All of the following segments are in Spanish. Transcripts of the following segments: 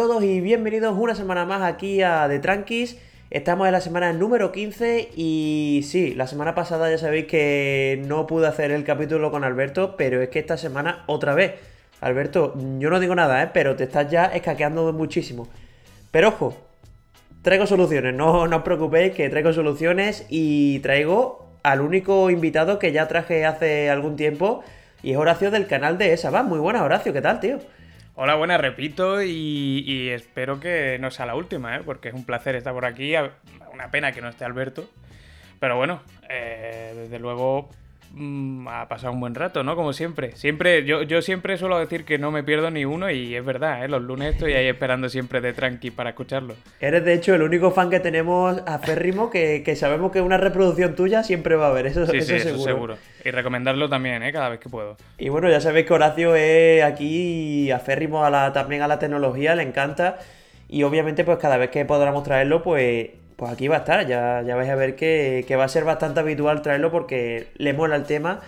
Todos y bienvenidos una semana más aquí a The Tranquis. Estamos en la semana número 15 y sí, la semana pasada ya sabéis que no pude hacer el capítulo con Alberto, pero es que esta semana otra vez. Alberto, yo no digo nada, ¿eh? pero te estás ya escaqueando muchísimo. Pero ojo, traigo soluciones, no, no os preocupéis que traigo soluciones y traigo al único invitado que ya traje hace algún tiempo y es Horacio del canal de esa. Va, muy buena Horacio, ¿qué tal, tío? Hola, buenas, repito, y, espero que no sea la última, ¿eh? porque es un placer estar por aquí. Una pena que no esté Alberto. Pero bueno, eh, desde luego Mm, ha pasado un buen rato, ¿no? Como siempre. Siempre, yo, yo siempre suelo decir que no me pierdo ni uno y es verdad, ¿eh? Los lunes estoy ahí esperando siempre de tranqui para escucharlo. Eres de hecho el único fan que tenemos aférrimo que, que sabemos que una reproducción tuya siempre va a haber, eso, sí, sí, seguro. Eso seguro. Y recomendarlo también, ¿eh? Cada vez que puedo. Y bueno, ya sabéis que Horacio es aquí aférrimo a la, también a la tecnología, le encanta. Y obviamente, pues cada vez que podamos traerlo, pues pues aquí va a estar. Ya, ya vais a ver que, va a ser bastante habitual traerlo porque le mola el tema.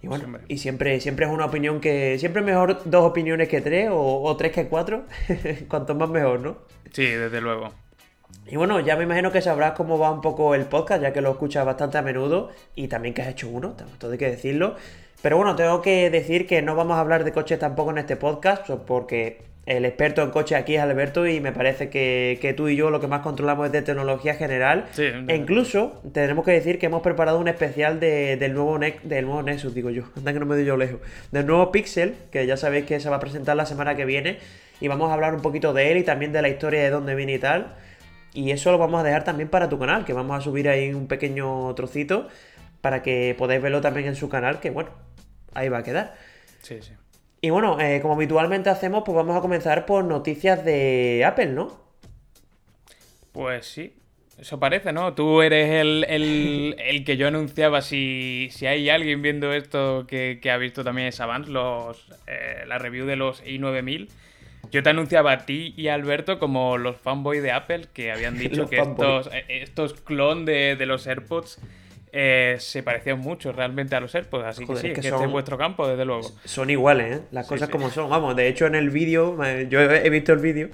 Y bueno, y siempre, siempre es una opinión que. Siempre es mejor dos opiniones que tres o, tres que cuatro. Cuanto más mejor, ¿no? Sí, desde luego. Y bueno, ya me imagino que sabrás cómo va un poco el podcast, ya que lo escuchas bastante a menudo y también que has hecho uno, todo hay que decirlo. Pero bueno, tengo que decir que no vamos a hablar de coches tampoco en este podcast, porque el experto en coche aquí es Alberto y me parece que, tú y yo lo que más controlamos es de tecnología general. e incluso tenemos que decir que hemos preparado un especial del, nuevo del nuevo Nexus, digo yo, anda que no me doy yo lejos, del nuevo Pixel, que ya sabéis que se va a presentar la semana que viene y vamos a hablar un poquito de él y también de la historia de dónde viene y tal. Y eso lo vamos a dejar también para tu canal, que vamos a subir ahí un pequeño trocito para que podáis verlo también en su canal, que bueno, ahí va a quedar. Sí, sí. Y bueno, eh, como habitualmente hacemos, pues vamos a comenzar por noticias de Apple, ¿no? Pues sí, eso parece, ¿no? Tú eres el, que yo anunciaba. Si, si, hay alguien viendo esto que, ha visto también esa Avance, los, eh, la review de los i9000, yo te anunciaba a ti y a Alberto como los fanboys de Apple que habían dicho que estos, eh, estos clon de, de los AirPods eh, se parecían mucho realmente a los AirPods. Así que sí, que, este es vuestro campo, desde luego. Son iguales, ¿eh? Las cosas como son. Vamos, de hecho, en el vídeo, yo he visto el vídeo.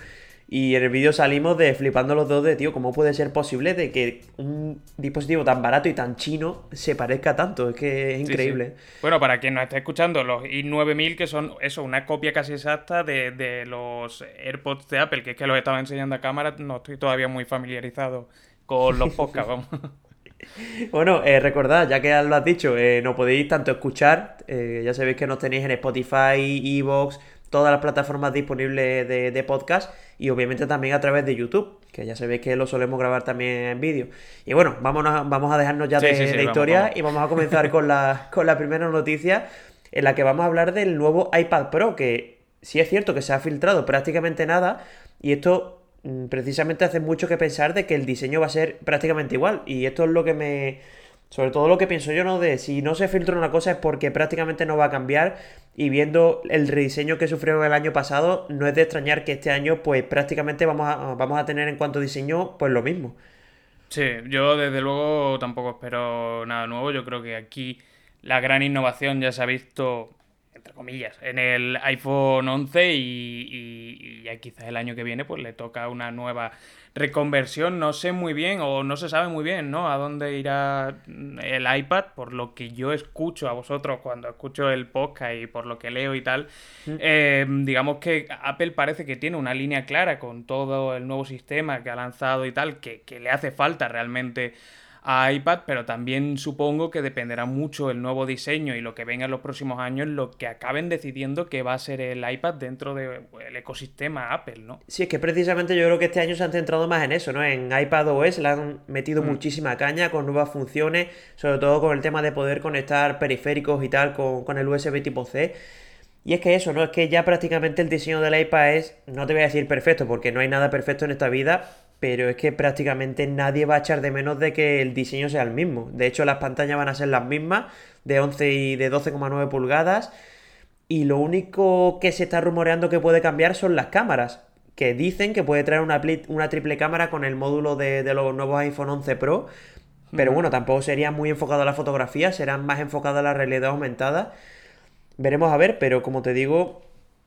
Y en el vídeo salimos de flipando los dos de, tío, ¿cómo puede ser posible de que un dispositivo tan barato y tan chino se parezca tanto? Es que es increíble. Bueno, para quien nos esté escuchando, los i9000, que son eso, una copia casi exacta de, de, los AirPods de Apple, que es que los estaba enseñando a cámara, no estoy todavía muy familiarizado con los podcasts, vamos. Bueno, eh, recordad, ya que lo has dicho, eh, no podéis tanto escuchar, eh, ya sabéis que nos tenéis en Spotify, Evox, todas las plataformas disponibles de, podcast y obviamente también a través de YouTube, que ya sabéis que lo solemos grabar también en vídeo. Y bueno, vámonos, vamos a dejarnos ya de, historia y vamos a comenzar con la, con la primera noticia en la que vamos a hablar del nuevo iPad Pro, que sí es cierto que se ha filtrado prácticamente nada y esto precisamente hace mucho que pensar de que el diseño va a ser prácticamente igual. Y esto es lo que me. Sobre todo lo que pienso yo, ¿no? De si no se filtra una cosa es porque prácticamente no va a cambiar. Y viendo el rediseño que sufrieron el año pasado, no es de extrañar que este año, pues prácticamente vamos a, vamos a tener en cuanto diseño, pues lo mismo. Sí, yo desde luego tampoco espero nada nuevo. Yo creo que aquí la gran innovación ya se ha visto comillas, en el iPhone 11 y, ya quizás el año que viene pues le toca una nueva reconversión. No sé muy bien o no se sabe muy bien, ¿no? A dónde irá el iPad, por lo que yo escucho a vosotros cuando escucho el podcast y por lo que leo y tal. Mm. Eh, digamos que Apple parece que tiene una línea clara con todo el nuevo sistema que ha lanzado y tal, que, que le hace falta realmente a iPad, pero también supongo que dependerá mucho el nuevo diseño y lo que venga en los próximos años, lo que acaben decidiendo que va a ser el iPad dentro del ecosistema Apple, ¿no? Sí, es que precisamente yo creo que este año se han centrado más en eso, ¿no? En iPad OS le han metido mm. muchísima caña con nuevas funciones, sobre todo con el tema de poder conectar periféricos y tal con, con el USB tipo C. Y es que eso, ¿no? Es que ya prácticamente el diseño del iPad es, no te voy a decir perfecto, porque no hay nada perfecto en esta vida, pero es que prácticamente nadie va a echar de menos de que el diseño sea el mismo. De hecho, las pantallas van a ser las mismas, de 11 y de 12,9 pulgadas. Y lo único que se está rumoreando que puede cambiar son las cámaras, que dicen que puede traer una, una triple cámara con el módulo de, los nuevos iPhone 11 Pro. Pero bueno, tampoco sería muy enfocado a la fotografía, serán más enfocado a la realidad aumentada. Veremos a ver, pero como te digo,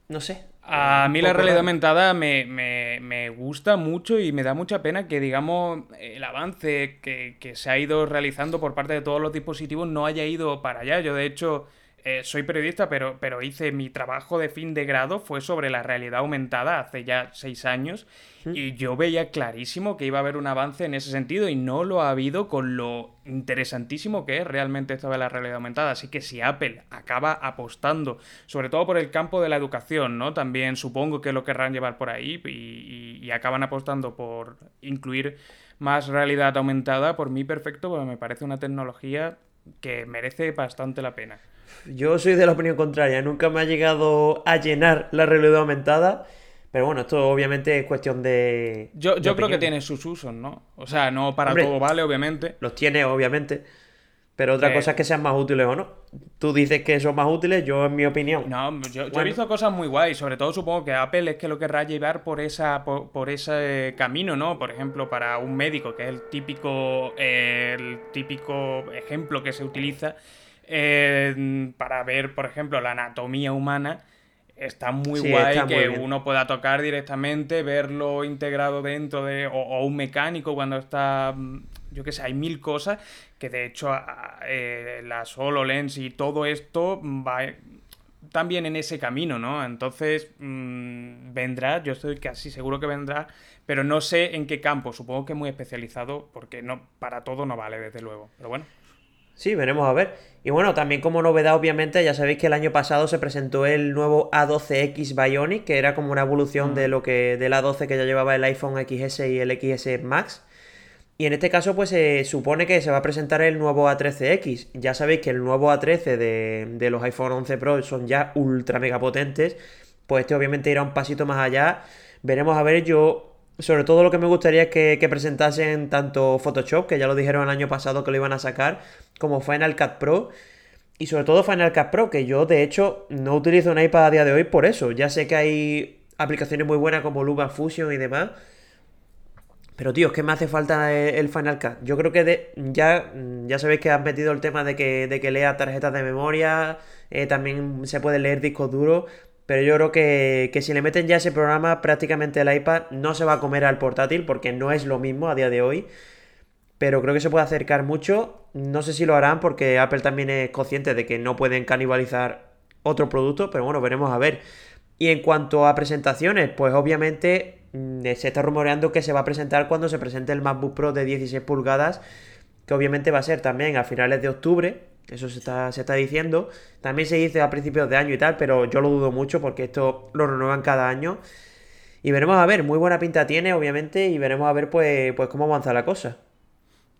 no sé. A mí la realidad aumentada me, me- me gusta mucho y me da mucha pena que, digamos, el avance que, que se ha ido realizando por parte de todos los dispositivos no haya ido para allá. Yo, de hecho, eh, soy periodista, pero, pero hice mi trabajo de fin de grado, fue sobre la realidad aumentada hace ya seis años, y yo veía clarísimo que iba a haber un avance en ese sentido y no lo ha habido con lo interesantísimo que es realmente esto de la realidad aumentada. Así que si Apple acaba apostando, sobre todo por el campo de la educación, ¿no? También supongo que lo querrán llevar por ahí y, y- y acaban apostando por incluir más realidad aumentada, por mí perfecto, porque me parece una tecnología que merece bastante la pena. Yo soy de la opinión contraria, nunca me ha llegado a llenar la realidad aumentada, pero bueno, esto obviamente es cuestión de... Yo, de yo creo que tiene sus usos, ¿no? O sea, no para Hombre. todo vale, obviamente. Los tiene, obviamente, pero otra Eh. cosa es que sean más útiles o no. Tú dices que son más útiles, yo en mi opinión. No, yo, yo he visto cosas muy guays, sobre todo supongo que Apple es que lo querrá llevar por esa por, por ese camino, ¿no? Por ejemplo, para un médico, que es el típico eh, el típico ejemplo que se utiliza eh, para ver, por ejemplo, la anatomía humana. Está muy Sí, guay está que uno pueda tocar directamente, verlo integrado dentro de. O, o un mecánico cuando está. Yo qué sé, hay mil cosas que de hecho eh, las HoloLens y todo esto va también en ese camino, ¿no? Entonces mm, vendrá, yo estoy casi seguro que vendrá, pero no sé en qué campo. Supongo que muy especializado, porque no para todo no vale, desde luego. Pero bueno. Sí, veremos a ver. Y bueno, también como novedad, obviamente, ya sabéis que el año pasado se presentó el nuevo A12X Bionic, que era como una evolución de lo que del A12 que ya llevaba el iPhone XS y el XS Max. Y en este caso, pues se supone que se va a presentar el nuevo A13X. Ya sabéis que el nuevo A13 de, de los iPhone 11 Pro son ya ultra mega potentes. Pues este obviamente irá un pasito más allá. Veremos a ver, yo sobre todo lo que me gustaría es que, que presentasen tanto Photoshop, que ya lo dijeron el año pasado que lo iban a sacar, como Final Cut Pro. Y sobre todo Final Cut Pro, que yo de hecho no utilizo un iPad a día de hoy por eso. Ya sé que hay aplicaciones muy buenas como LumaFusion y demás. Pero tío, es que me hace falta el, el Final Cut. Yo creo que de- ya, ya sabéis que han metido el tema de que, de que lea tarjetas de memoria, eh, también se puede leer discos duros, pero yo creo que, que si le meten ya ese programa, prácticamente el iPad no se va a comer al portátil porque no es lo mismo a día de hoy. Pero creo que se puede acercar mucho. No sé si lo harán porque Apple también es consciente de que no pueden canibalizar otro producto, pero bueno, veremos a ver. Y en cuanto a presentaciones, pues obviamente mm, se está rumoreando que se va a presentar cuando se presente el MacBook Pro de 16 pulgadas, que obviamente va a ser también a finales de octubre, eso se está, se está diciendo. También se dice a principios de año y tal, pero yo lo dudo mucho porque esto lo renuevan cada año. Y veremos a ver, muy buena pinta tiene, obviamente, y veremos a ver pues, pues cómo avanza la cosa.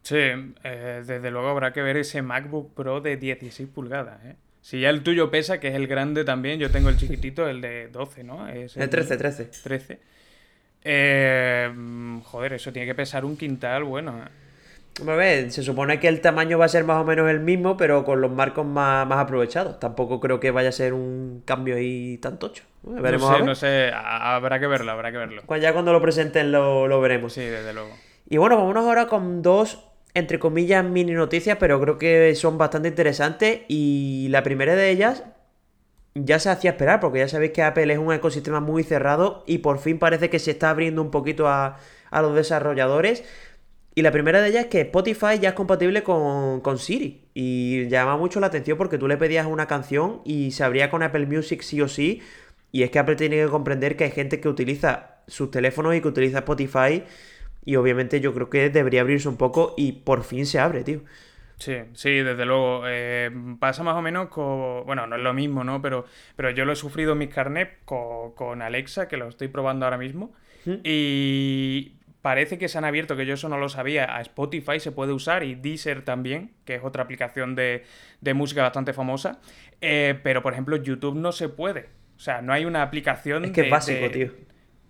Sí, eh, desde luego habrá que ver ese MacBook Pro de 16 pulgadas, ¿eh? Si ya el tuyo pesa, que es el grande también, yo tengo el chiquitito, el de 12, ¿no? Es El 13, 13. 13. Eh, mm, joder, eso tiene que pesar un quintal, bueno. ¿eh? Hombre, a ver, se supone que el tamaño va a ser más o menos el mismo, pero con los marcos más, más aprovechados. Tampoco creo que vaya a ser un cambio ahí tan tocho. Veremos no a sé, ver. no sé, habrá que verlo, habrá que verlo. Cu- Ya cuando lo presenten lo, lo veremos. Sí, desde luego. Y bueno, vámonos ahora con dos, entre comillas, mini noticias, pero creo que son bastante interesantes. Y la primera de ellas ya se hacía esperar, porque ya sabéis que Apple es un ecosistema muy cerrado y por fin parece que se está abriendo un poquito a, a los desarrolladores. Y la primera de ellas es que Spotify ya es compatible con, con Siri. Y llama mucho la atención porque tú le pedías una canción y se abría con Apple Music sí o sí. Y es que Apple tiene que comprender que hay gente que utiliza sus teléfonos y que utiliza Spotify. Y obviamente yo creo que debería abrirse un poco y por fin se abre, tío. Sí, sí, desde luego. Eh, pasa más o menos con. Bueno, no es lo mismo, ¿no? Pero, pero yo lo he sufrido en mis carnet con, con Alexa, que lo estoy probando ahora mismo. Y parece que se han abierto, que yo eso no lo sabía. A Spotify se puede usar y Deezer también, que es otra aplicación de, de música bastante famosa. Eh, pero, por ejemplo, YouTube no se puede. O sea, no hay una aplicación. Es que es básico, de- tío.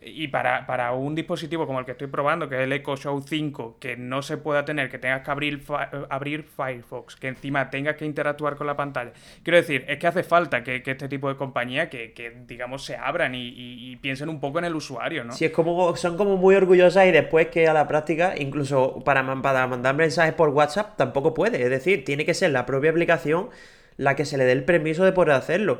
Y para, para un dispositivo como el que estoy probando, que es el Echo Show 5, que no se pueda tener, que tengas que abrir, abrir Firefox, que encima tengas que interactuar con la pantalla. Quiero decir, es que hace falta que, que este tipo de compañía, que, que, digamos, se abran y, y- y piensen un poco en el usuario, ¿no? Sí, es como, son como muy orgullosas y después que a la práctica, incluso para, para mandar mensajes por WhatsApp, tampoco puede. Es decir, tiene que ser la propia aplicación la que se le dé el permiso de poder hacerlo.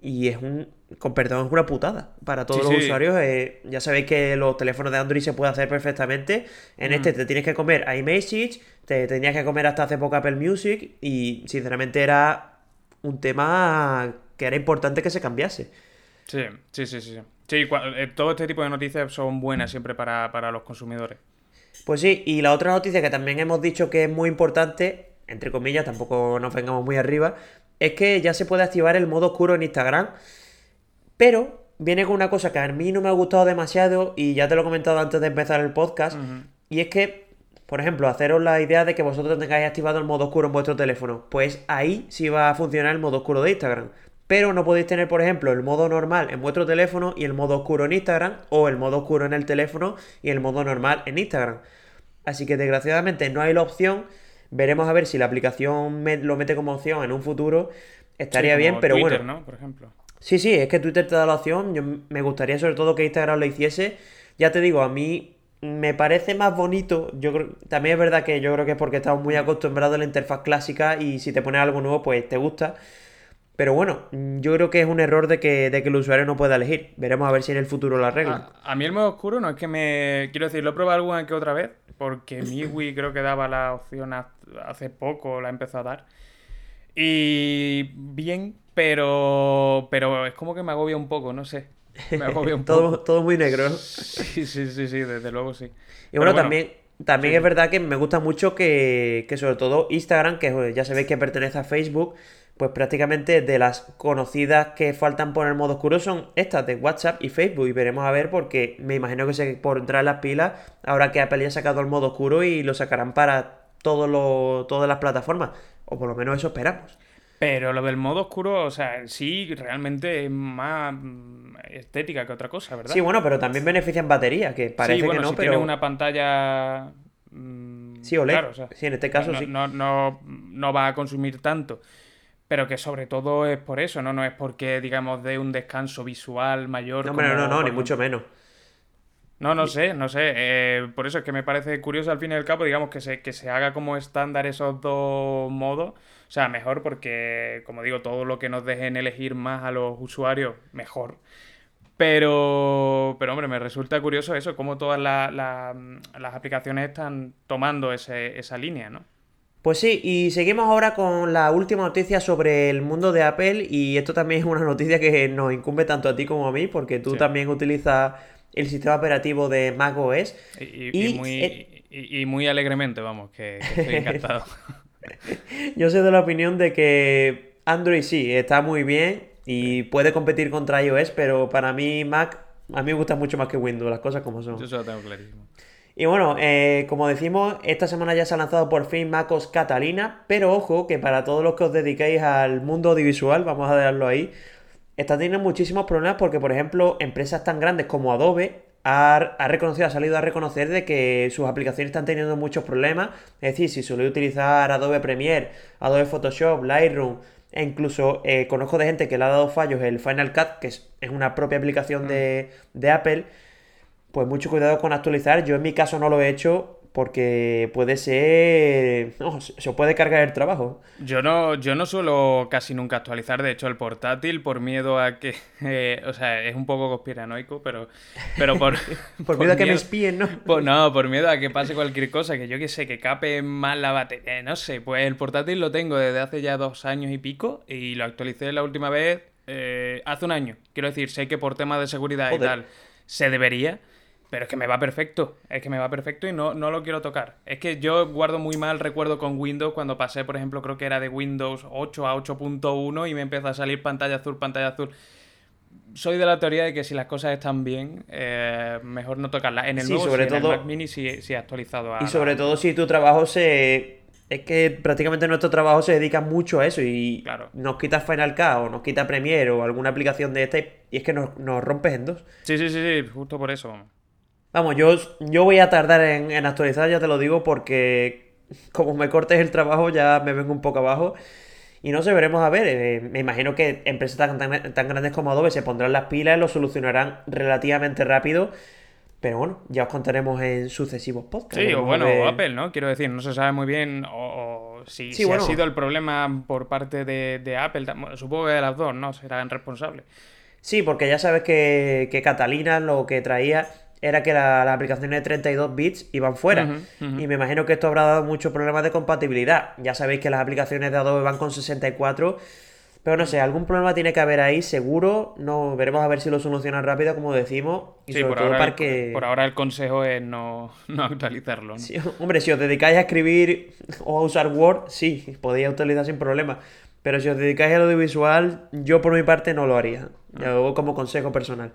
Y es un, con perdón, es una putada para todos Sí, los sí. usuarios. eh, ya sabéis que los teléfonos de Android se puede hacer perfectamente. En este te tienes que comer iMessage, te tenías que comer hasta hace poco Apple Music y sinceramente era un tema que era importante que se cambiase. Sí, sí, sí, sí. sí. Eh, todo este tipo de noticias son buenas siempre para, para los consumidores. Pues sí, y la otra noticia que también hemos dicho que es muy importante, entre comillas, tampoco nos vengamos muy arriba, es que ya se puede activar el modo oscuro en Instagram, pero viene con una cosa que a mí no me ha gustado demasiado y ya te lo he comentado antes de empezar el podcast, y es que, por ejemplo, haceros la idea de que vosotros tengáis activado el modo oscuro en vuestro teléfono, pues ahí sí va a funcionar el modo oscuro de Instagram. Pero no podéis tener, por ejemplo, el modo normal en vuestro teléfono y el modo oscuro en Instagram, o el modo oscuro en el teléfono y el modo normal en Instagram. Así que desgraciadamente no hay la opción. Veremos a ver si la aplicación me- lo mete como opción en un futuro. Estaría Sí, bien, pero Twitter, bueno. ¿no? Por ejemplo. Sí, sí, es que Twitter te da la opción. Yo me gustaría sobre todo que Instagram lo hiciese. Ya te digo, a mí me parece más bonito. Yo creo, también es verdad que yo creo que es porque estamos muy acostumbrados a la interfaz clásica y si te pones algo nuevo, pues te gusta. Pero bueno, yo creo que es un error de que, de que el usuario no pueda elegir. Veremos a ver si en el futuro lo arreglan. A, a mí el modo oscuro no es que me... Quiero decir, lo he probado alguna que otra vez, porque MIUI creo que daba la opción ha- hace poco, la empezó a dar. Y bien, pero pero es como que me agobia un poco, no sé. Me agobia un todo, poco. todo muy negro. ¿no? Sí, sí, sí, sí, desde luego sí. Y bueno, también, también sí. es verdad que me gusta mucho que, que sobre todo Instagram, que ya sabéis que pertenece a Facebook, pues prácticamente de las conocidas que faltan por el modo oscuro son estas de WhatsApp y Facebook. Y veremos a ver porque me imagino que se pondrán las pilas ahora que Apple ya ha sacado el modo oscuro y lo sacarán para todos los, todas las plataformas. O por lo menos eso esperamos. Pero lo del modo oscuro, o sea, sí realmente es más mm, estética que otra cosa, ¿verdad? Sí, bueno, pero también beneficia en batería, que parece sí, bueno, que no, si pero... tienes una pantalla... mm, Sí, OLED. claro, o sea, Sí, en este caso no, sí. No, no, no va a consumir tanto. Pero que sobre todo es por eso, ¿no? No es porque, digamos, dé un descanso visual mayor. No, no, como, no, no, por ni mucho menos. No, no sé, no sé. eh, por eso es que me parece curioso al fin y al cabo, digamos, que se, que se haga como estándar esos dos modos. O sea, mejor porque, como digo, todo lo que nos dejen elegir más a los usuarios, mejor. Pero, pero hombre, me resulta curioso eso, cómo todas la- la- las aplicaciones están tomando ese- esa línea, ¿no? Pues sí, y seguimos ahora con la última noticia sobre el mundo de Apple y esto también es una noticia que nos incumbe tanto a ti como a mí porque tú Sí. también utilizas el sistema operativo de macOS. Y, y- muy, eh, y, y muy alegremente, vamos, que, que estoy encantado. Yo soy de la opinión de que Android sí, está muy bien y puede competir contra iOS, pero para mí Mac, a mí me gusta mucho más que Windows, las cosas como son. Yo eso lo tengo clarísimo. Y bueno, eh, como decimos, esta semana ya se ha lanzado por fin MacOS Catalina, pero ojo que para todos los que os dediquéis al mundo audiovisual, vamos a dejarlo ahí, está teniendo muchísimos problemas porque, por ejemplo, empresas tan grandes como Adobe ha, ha reconocido, ha salido a reconocer de que sus aplicaciones están teniendo muchos problemas. Es decir, si suele utilizar Adobe Premiere, Adobe Photoshop, Lightroom, e incluso eh, conozco de gente que le ha dado fallos el Final Cut, que es, es una propia aplicación de, de Apple, pues mucho cuidado con actualizar. Yo en mi caso no lo he hecho porque puede ser... No, se puede cargar el trabajo. Yo no, yo no suelo casi nunca actualizar, de hecho, el portátil por miedo a que. eh, o sea, es un poco conspiranoico, pero. Pero por. Por miedo a que me espíen, ¿no? por- no, por miedo a que pase cualquier cosa, que yo que sé, que cape mal la batería. No sé, pues el portátil lo tengo desde hace ya dos años y pico y lo actualicé la última vez eh, hace un año. Quiero decir, sé que por temas de seguridad y tal se debería. Pero es que me va perfecto, es que me va perfecto y no, no lo quiero tocar. Es que yo guardo muy mal recuerdo con Windows cuando pasé, por ejemplo, creo que era de Windows 8 a 8.1 y me empezó a salir pantalla azul, pantalla azul. Soy de la teoría de que si las cosas están bien, eh, mejor no tocarlas. En el Sí, nuevo, sobre sí, en todo- el Mac Mini sí, sí actualizado a... Y sobre todo si tu trabajo se... Es que prácticamente nuestro trabajo se dedica mucho a eso y Claro. nos quita Final Cut o nos quita Premiere o alguna aplicación de esta y y es que nos, nos rompes en dos. Sí, sí, sí, sí, justo por eso. Vamos, yo, yo voy a tardar en, en actualizar, ya te lo digo, porque como me cortes el trabajo ya me vengo un poco abajo. Y no sé, veremos a ver. eh, me imagino que empresas tan, tan- tan grandes como Adobe se pondrán las pilas y lo solucionarán relativamente rápido. Pero bueno, ya os contaremos en sucesivos podcasts. Sí, o bueno, ver- o Apple, ¿no? Quiero decir, no se sabe muy bien o, o si, Sí, si bueno. ha sido el problema por parte de, de Apple. Supongo que de las dos, ¿no? Serán responsables. Sí, porque ya sabes que, que Catalina lo que traía era que la- las aplicaciones de 32 bits iban fuera. Y me imagino que esto habrá dado muchos problemas de compatibilidad. Ya sabéis que las aplicaciones de Adobe van con 64. Pero no sé, algún problema tiene que haber ahí, seguro. No, veremos a ver si lo solucionan rápido, como decimos. Y Sí, sobre por todo ahora, para el, que. por ahora el consejo es no, no actualizarlo. ¿no? Sí, hombre, si os dedicáis a escribir o a usar Word, sí, podéis utilizar sin problema. Pero si os dedicáis al audiovisual, yo por mi parte no lo haría. Yo como consejo personal.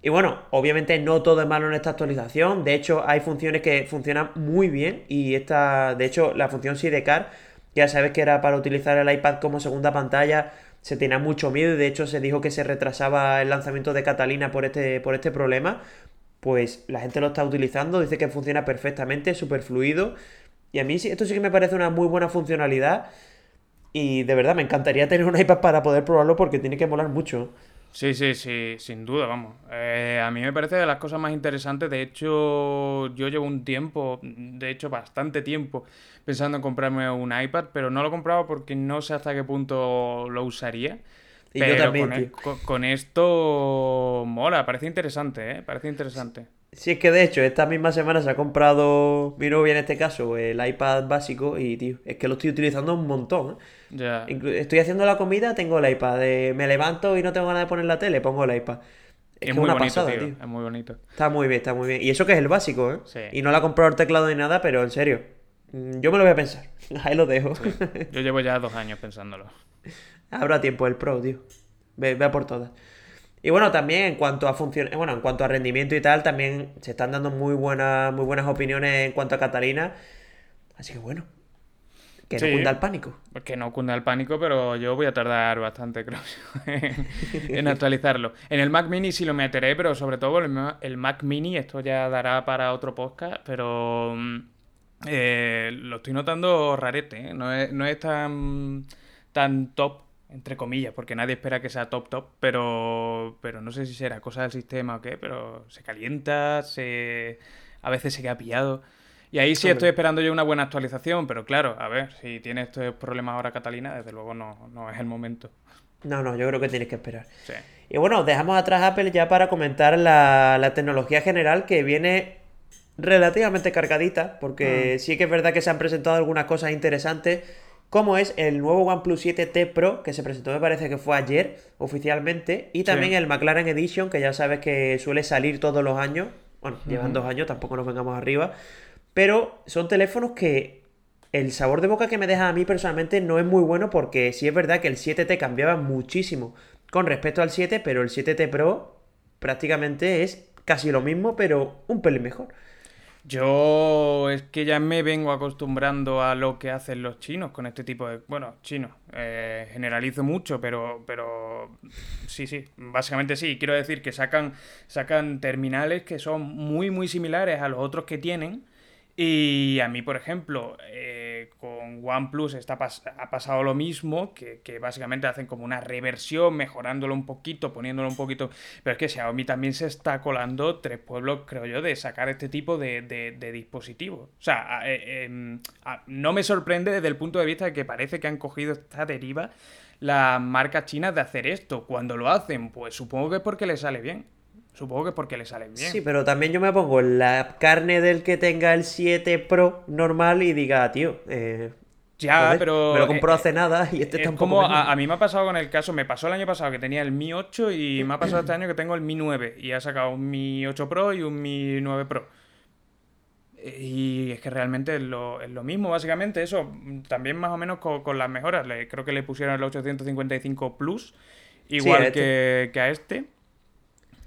Y bueno, obviamente no todo es malo en esta actualización. De hecho, hay funciones que funcionan muy bien. Y esta, de hecho, la función Sidecar, ya sabes que era para utilizar el iPad como segunda pantalla, se tenía mucho miedo. Y de hecho, se dijo que se retrasaba el lanzamiento de Catalina por este, por este problema. Pues la gente lo está utilizando, dice que funciona perfectamente, súper fluido. Y a mí esto sí que me parece una muy buena funcionalidad. Y de verdad, me encantaría tener un iPad para poder probarlo porque tiene que molar mucho. Sí, sí, sí, sin duda, vamos. Eh, a mí me parece de las cosas más interesantes. De hecho, yo llevo un tiempo, de hecho bastante tiempo, pensando en comprarme un iPad, pero no lo he comprado porque no sé hasta qué punto lo usaría. Y yo Pero también, con, e- con esto mola, parece interesante, ¿eh? Parece interesante. Si es que de hecho, esta misma semana se ha comprado mi novia en este caso el iPad básico y, tío, es que lo estoy utilizando un montón. ¿eh? Estoy haciendo la comida, tengo el iPad. eh, me levanto y no tengo ganas de poner la tele, pongo el iPad. Es, muy una bonito, pasada, tío. tío. Es muy bonito. Está muy bien, está muy bien. Y eso que es el básico, ¿eh? Sí. Y no le ha comprado el teclado ni nada, pero en serio. mm, Yo me lo voy a pensar. Ahí lo dejo. Yo llevo ya dos años pensándolo. Habrá tiempo el Pro, tío. Ve, ve a por todas. Y bueno, también en cuanto a función, bueno, en cuanto a rendimiento y tal, también se están dando muy buenas, muy buenas opiniones en cuanto a Catalina. Así que bueno, que no cunda el pánico. Pues que no cunda el pánico, pero yo voy a tardar bastante, creo, en, en actualizarlo. En el Mac Mini sí lo meteré, pero sobre todo el Mac Mini, esto ya dará para otro podcast, pero mm, eh, lo estoy notando rarete, ¿eh? No es, no es tan, tan top, entre comillas, porque nadie espera que sea top top, pero, pero no sé si será cosa del sistema o qué, pero se calienta, se, a veces se queda pillado. Y ahí sí estoy esperando yo una buena actualización, pero claro, a ver, si tiene estos problemas ahora Catalina, desde luego no, no es el momento. No, no, yo creo que tienes que esperar. Sí. Y bueno, dejamos atrás Apple ya para comentar la, la tecnología general que viene relativamente cargadita, porque sí que es verdad que se han presentado algunas cosas interesantes, como es el nuevo OnePlus 7T Pro, que se presentó me parece que fue ayer oficialmente, y también Sí. el McLaren Edition, que ya sabes que suele salir todos los años, bueno, llevan dos años, tampoco nos vengamos arriba, pero son teléfonos que el sabor de boca que me deja a mí personalmente no es muy bueno porque sí es verdad que el 7T cambiaba muchísimo con respecto al 7, pero el 7T Pro prácticamente es casi lo mismo, pero un pelín mejor. Yo es que ya me vengo acostumbrando a lo que hacen los chinos con este tipo de... Bueno, chinos, eh, generalizo mucho, pero, pero sí, sí, básicamente sí. Quiero decir que sacan, sacan terminales que son muy, muy similares a los otros que tienen. Y a mí, por ejemplo, eh, con OnePlus está ha pasado lo mismo, que, que básicamente hacen como una reversión, mejorándolo un poquito, poniéndolo un poquito. Pero es que Xiaomi también se está colando tres pueblos, creo yo, de sacar este tipo de, de- dispositivos. O sea, a- eh, em, no me sorprende desde el punto de vista de que parece que han cogido esta deriva las marcas chinas de hacer esto. Cuando lo hacen, pues supongo que es porque les sale bien. Supongo que es porque les sale bien. Sí, pero también yo me pongo en la carne del que tenga el 7 Pro normal y diga, tío, eh, Ya, joder, pero. me lo compró eh, hace nada y este es está un poco como a, a mí me ha pasado con el caso, me pasó el año pasado que tenía el Mi 8 y me ha pasado este año que tengo el Mi 9 y ha sacado un Mi 8 Pro y un Mi 9 Pro. Y es que realmente es lo, es lo mismo, básicamente, eso. También más o menos con, con las mejoras. Le- creo que le pusieron el 855 Plus, igual este. que, que a este.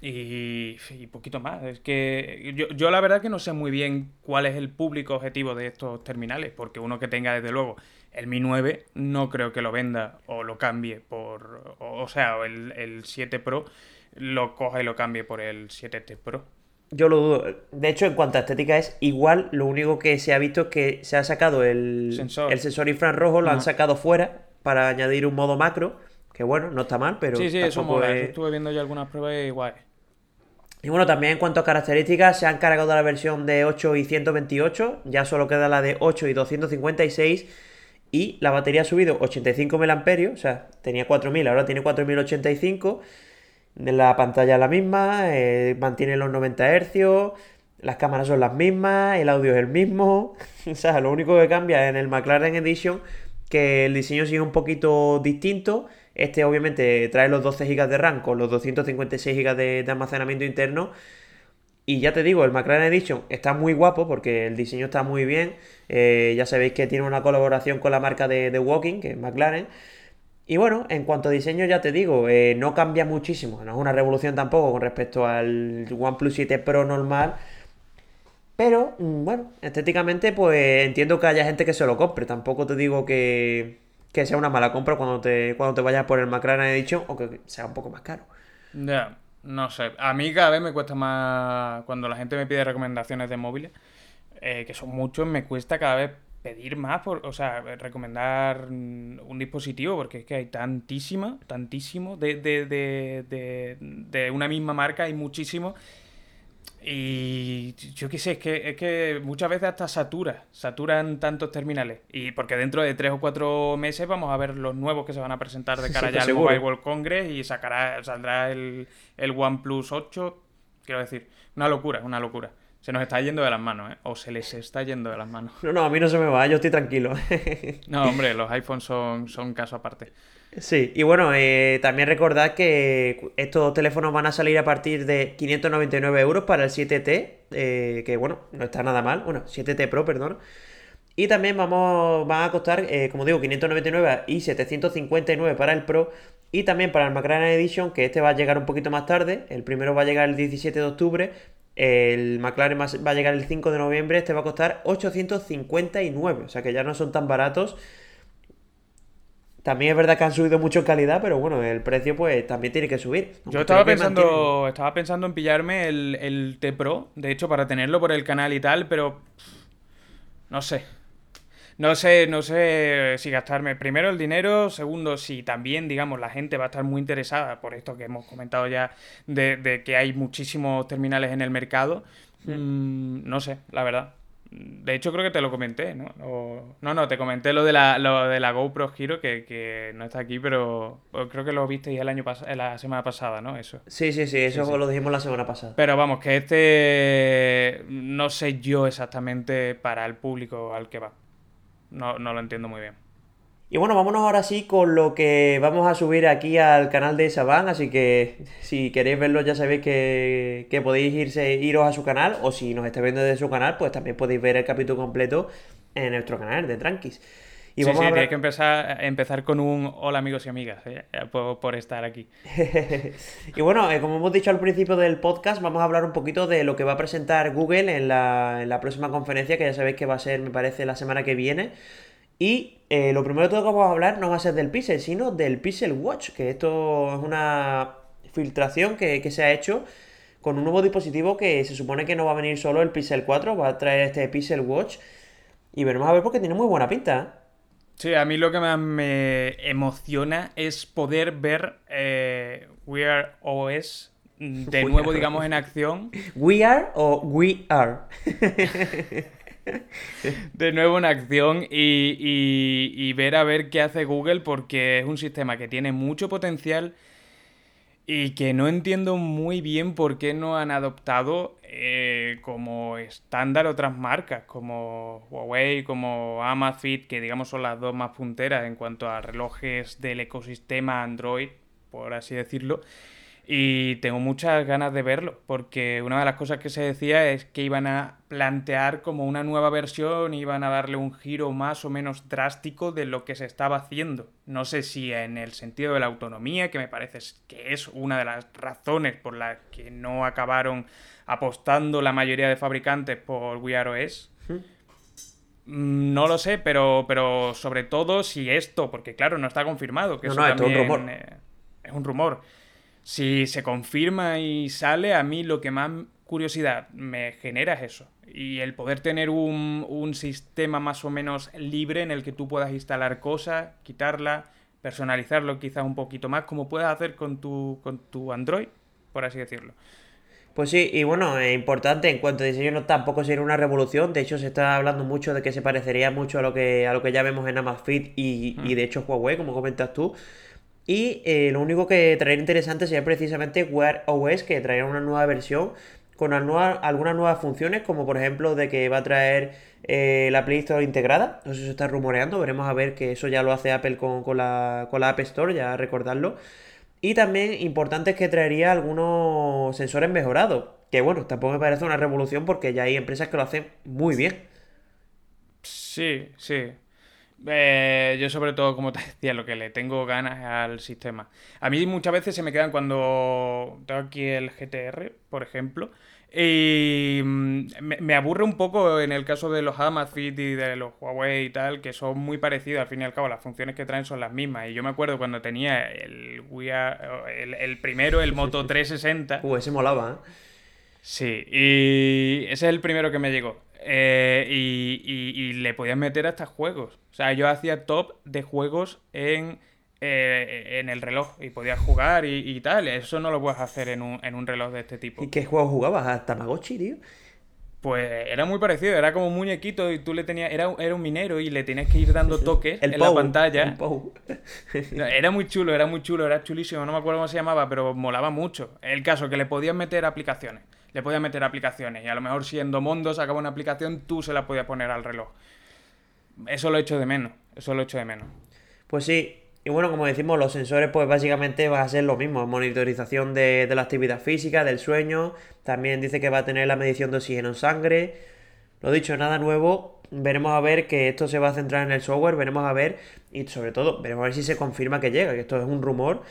Y, y poquito más. Es que yo, yo la verdad que no sé muy bien cuál es el público objetivo de estos terminales, porque uno que tenga desde luego el Mi 9 no creo que lo venda o lo cambie por... O, o sea, el, el 7 Pro lo coja y lo cambie por el 7T Pro. Yo lo dudo. De hecho, en cuanto a estética es igual, lo único que se ha visto es que se ha sacado el Sensor. el sensor infrarrojo, lo han sacado fuera para añadir un modo macro, que bueno, no está mal, pero sí, sí, eso mola. es- estuve viendo yo algunas pruebas y guay. Y bueno, también en cuanto a características, se han cargado la versión de 8 y 128, ya solo queda la de 8 y 256, y la batería ha subido 85 mAh, o sea, tenía 4000, ahora tiene 4085, La pantalla es la misma, eh, mantiene los 90 Hz, las cámaras son las mismas, el audio es el mismo. o sea, lo único que cambia en el McLaren Edition que el diseño sigue un poquito distinto. Este obviamente trae los 12 GB de RAM con los 256 GB de, almacenamiento interno. Y ya te digo, el McLaren Edition está muy guapo porque el diseño está muy bien. Eh, ya sabéis que tiene una colaboración con la marca de, de Walking, que es McLaren. Y bueno, en cuanto a diseño, ya te digo, eh, no cambia muchísimo. No es una revolución tampoco con respecto al OnePlus 7 Pro normal. Pero, mm, bueno, estéticamente, pues entiendo que haya gente que se lo compre. Tampoco te digo que, sea una mala compra cuando te, cuando te vayas por el McLaren Edition o que sea un poco más caro. Ya, no sé. A mí cada vez me cuesta más. Cuando la gente me pide recomendaciones de móviles, eh, que son muchos, me cuesta cada vez pedir más, por, o sea, recomendar un dispositivo, porque es que hay tantísima, tantísimo de, de, de, de una misma marca, hay muchísimo. Y yo qué sé, es que, es que muchas veces hasta satura, saturan tantos terminales. Y porque dentro de tres o cuatro meses vamos a ver los nuevos que se van a presentar de cara ya al Mobile World Congress y sacará, saldrá el, el OnePlus 8. Quiero decir, una locura, una locura. Se nos está yendo de las manos, ¿eh? O se les está yendo de las manos. No, no, a mí no se me va, yo estoy tranquilo. no, hombre, los iPhones son, son caso aparte. Sí, y bueno, eh, también recordad que estos teléfonos van a salir a partir de 599 euros para el 7T, eh, que bueno, no está nada mal, bueno, 7T Pro, perdón. Y también vamos, van a costar, eh, como digo, 599 y 759 para el Pro. Y también para el McLaren Edition, que este va a llegar un poquito más tarde. El primero va a llegar el 17 de octubre el McLaren va a llegar el 5 de noviembre, este va a costar 859, o sea que ya no son tan baratos. También es verdad que han subido mucho en calidad, pero bueno, el precio pues también tiene que subir. Yo estaba pensando, estaba pensando en pillarme el, el T Pro, de hecho, para tenerlo por el canal y tal, pero no sé. No sé, no sé si gastarme primero el dinero, segundo, si también, digamos, la gente va a estar muy interesada por esto que hemos comentado ya de, que hay muchísimos terminales en el mercado. Mm, no sé, la verdad. De hecho, creo que te lo comenté, ¿no? no, no, te comenté lo de la, lo de la GoPro Hero, que, no está aquí, pero creo que lo visteis el año la semana pasada, ¿no? Eso. Sí, sí, sí, eso lo dijimos la semana pasada. Pero vamos, que este no sé yo exactamente para el público al que va no, lo entiendo muy bien. Y bueno, vámonos ahora sí con lo que vamos a subir aquí al canal de Saban, así que si queréis verlo ya sabéis que, podéis irse, iros a su canal, o si nos estáis viendo desde su canal, pues también podéis ver el capítulo completo en nuestro canal de Tranquis. Y sí, vamos sí, que empezar, empezar con un hola amigos y amigas, ¿eh? por, estar aquí. y bueno, eh, como hemos dicho al principio del podcast, vamos a hablar un poquito de lo que va a presentar Google en la, en la próxima conferencia, que ya sabéis que va a ser, me parece, la semana que viene. Y eh, lo primero de todo que vamos a hablar no va a ser del Pixel, sino del Pixel Watch, que esto es una filtración que, que se ha hecho con un nuevo dispositivo que se supone que no va a venir solo el Pixel 4, va a traer este Pixel Watch. Y veremos a ver porque tiene muy buena pinta. Sí, a mí lo que más me emociona es poder ver eh, Wear OS de nuevo, digamos, en acción. ¿We are o we are? de nuevo en acción y, y, ver a ver qué hace Google porque es un sistema que tiene mucho potencial y que no entiendo muy bien por qué no han adoptado eh, como estándar otras marcas como Huawei, como Amazfit, que digamos son las dos más punteras en cuanto a relojes del ecosistema Android, por así decirlo. Y tengo muchas ganas de verlo, porque una de las cosas que se decía es que iban a plantear como una nueva versión, iban a darle un giro más o menos drástico de lo que se estaba haciendo. No sé si en el sentido de la autonomía, que me parece que es una de las razones por las que no acabaron apostando la mayoría de fabricantes por Wear OS. Mm, no lo sé, pero, pero sobre todo si esto, porque claro, no está confirmado, que eso también, un rumor. Eh, es un rumor si se confirma y sale, a mí lo que más curiosidad me genera es eso. Y el poder tener un, un sistema más o menos libre en el que tú puedas instalar cosas, quitarlas, personalizarlo quizás un poquito más, como puedes hacer con tu, con tu Android, por así decirlo. Pues sí, y bueno, es importante, en cuanto a diseño no tampoco sería una revolución, de hecho se está hablando mucho de que se parecería mucho a lo que, a lo que ya vemos en Amazfit y, y mm. de hecho Huawei, como comentas tú, Y eh, lo único que traería interesante sería precisamente Wear OS, que traerá una nueva versión con algunas nuevas funciones, como por ejemplo de que va a traer eh, la Play Store integrada. No sé si se está rumoreando, veremos a ver que eso ya lo hace Apple con, la, con la App Store, ya recordarlo. Y también importante es que traería algunos sensores mejorados. Que bueno, tampoco me parece una revolución porque ya hay empresas que lo hacen muy bien. Sí, sí. Eh, yo sobre todo, como te decía, lo que le tengo ganas al sistema. A mí muchas veces se me quedan cuando tengo aquí el GTR, por ejemplo, y mm, me, aburre un poco en el caso de los Amazfit y de los Huawei y tal, que son muy parecidos, al fin y al cabo, las funciones que traen son las mismas. Y yo me acuerdo cuando tenía el, el, el primero, el Moto 360. Uh, ese molaba, ¿eh? Sí, y ese es el primero que me llegó. Eh, y, le podías meter hasta juegos. O sea, yo hacía top de juegos en, eh, en el reloj y podías jugar y, tal. Eso no lo puedes hacer en un, en un reloj de este tipo. ¿Y qué juegos jugabas? ¿A Tamagotchi, tío? Pues era muy parecido, era como un muñequito y tú le tenías, era, era un minero y le tenías que ir dando toques en la pantalla. era muy chulo, era muy chulo, era chulísimo, no me acuerdo cómo se llamaba, pero molaba mucho. El caso que le podías meter aplicaciones le podías meter aplicaciones y a lo mejor siendo Mondo sacaba una aplicación, tú se la podías poner al reloj. Eso lo he hecho de menos, eso lo he hecho de menos. Pues sí, y bueno, como decimos, los sensores pues básicamente va a ser lo mismo, monitorización de, la actividad física, del sueño, también dice que va a tener la medición de oxígeno en sangre. Lo dicho, nada nuevo, veremos a ver que esto se va a centrar en el software, veremos a ver y sobre todo veremos a ver si se confirma que llega, que esto es un rumor.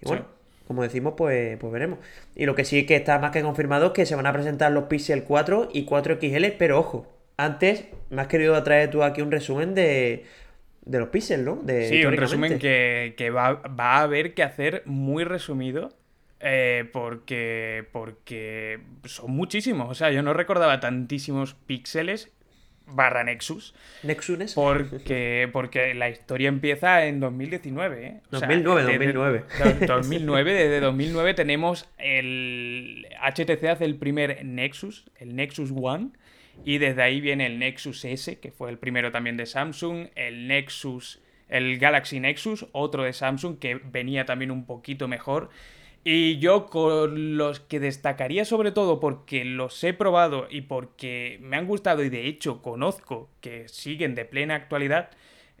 Y bueno, como decimos, pues, pues veremos. Y lo que sí que está más que confirmado es que se van a presentar los Pixel 4 y 4XL, pero ojo, antes me has querido traer tú aquí un resumen de, de los Pixel, ¿no? De, sí, un resumen que, va, va, a haber que hacer muy resumido. Eh, porque, porque son muchísimos. O sea, yo no recordaba tantísimos píxeles barra Nexus. Nexunes. Porque, porque la historia empieza en 2019. ¿eh? 2009, 2009. 2009, desde 2009 tenemos el HTC hace el primer Nexus, el Nexus One, y desde ahí viene el Nexus S, que fue el primero también de Samsung, el Nexus, el Galaxy Nexus, otro de Samsung que venía también un poquito mejor. Y yo con los que destacaría sobre todo porque los he probado y porque me han gustado y de hecho conozco que siguen de plena actualidad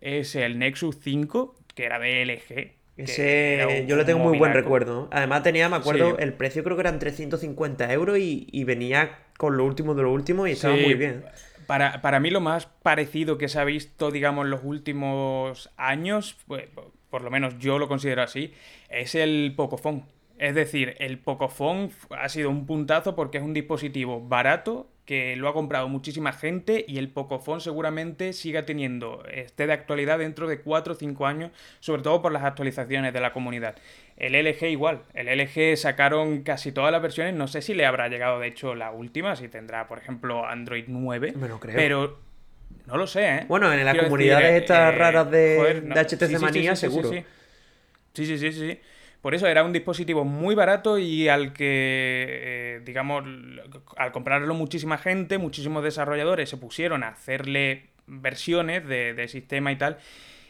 es el Nexus 5, que era de LG. Ese yo le tengo muy buen recuerdo. Además tenía, me acuerdo, el precio creo que eran 350 euros y, venía con lo último de lo último y estaba muy bien. Para, para, mí lo más parecido que se ha visto, digamos, en los últimos años, pues, por lo menos yo lo considero así, es el Pocophone. Es decir, el Pocophone ha sido un puntazo porque es un dispositivo barato que lo ha comprado muchísima gente y el Pocophone seguramente siga teniendo, esté de actualidad dentro de 4 o 5 años, sobre todo por las actualizaciones de la comunidad. El LG igual, el LG sacaron casi todas las versiones, no sé si le habrá llegado de hecho la última, si tendrá por ejemplo Android 9, Me creo. pero no lo sé, ¿eh? Bueno, en las comunidades estas eh, raras de, HTC Manía seguro. sí, sí, sí. sí. Por eso era un dispositivo muy barato y al que, eh, digamos, al comprarlo muchísima gente, muchísimos desarrolladores se pusieron a hacerle versiones de, sistema y tal.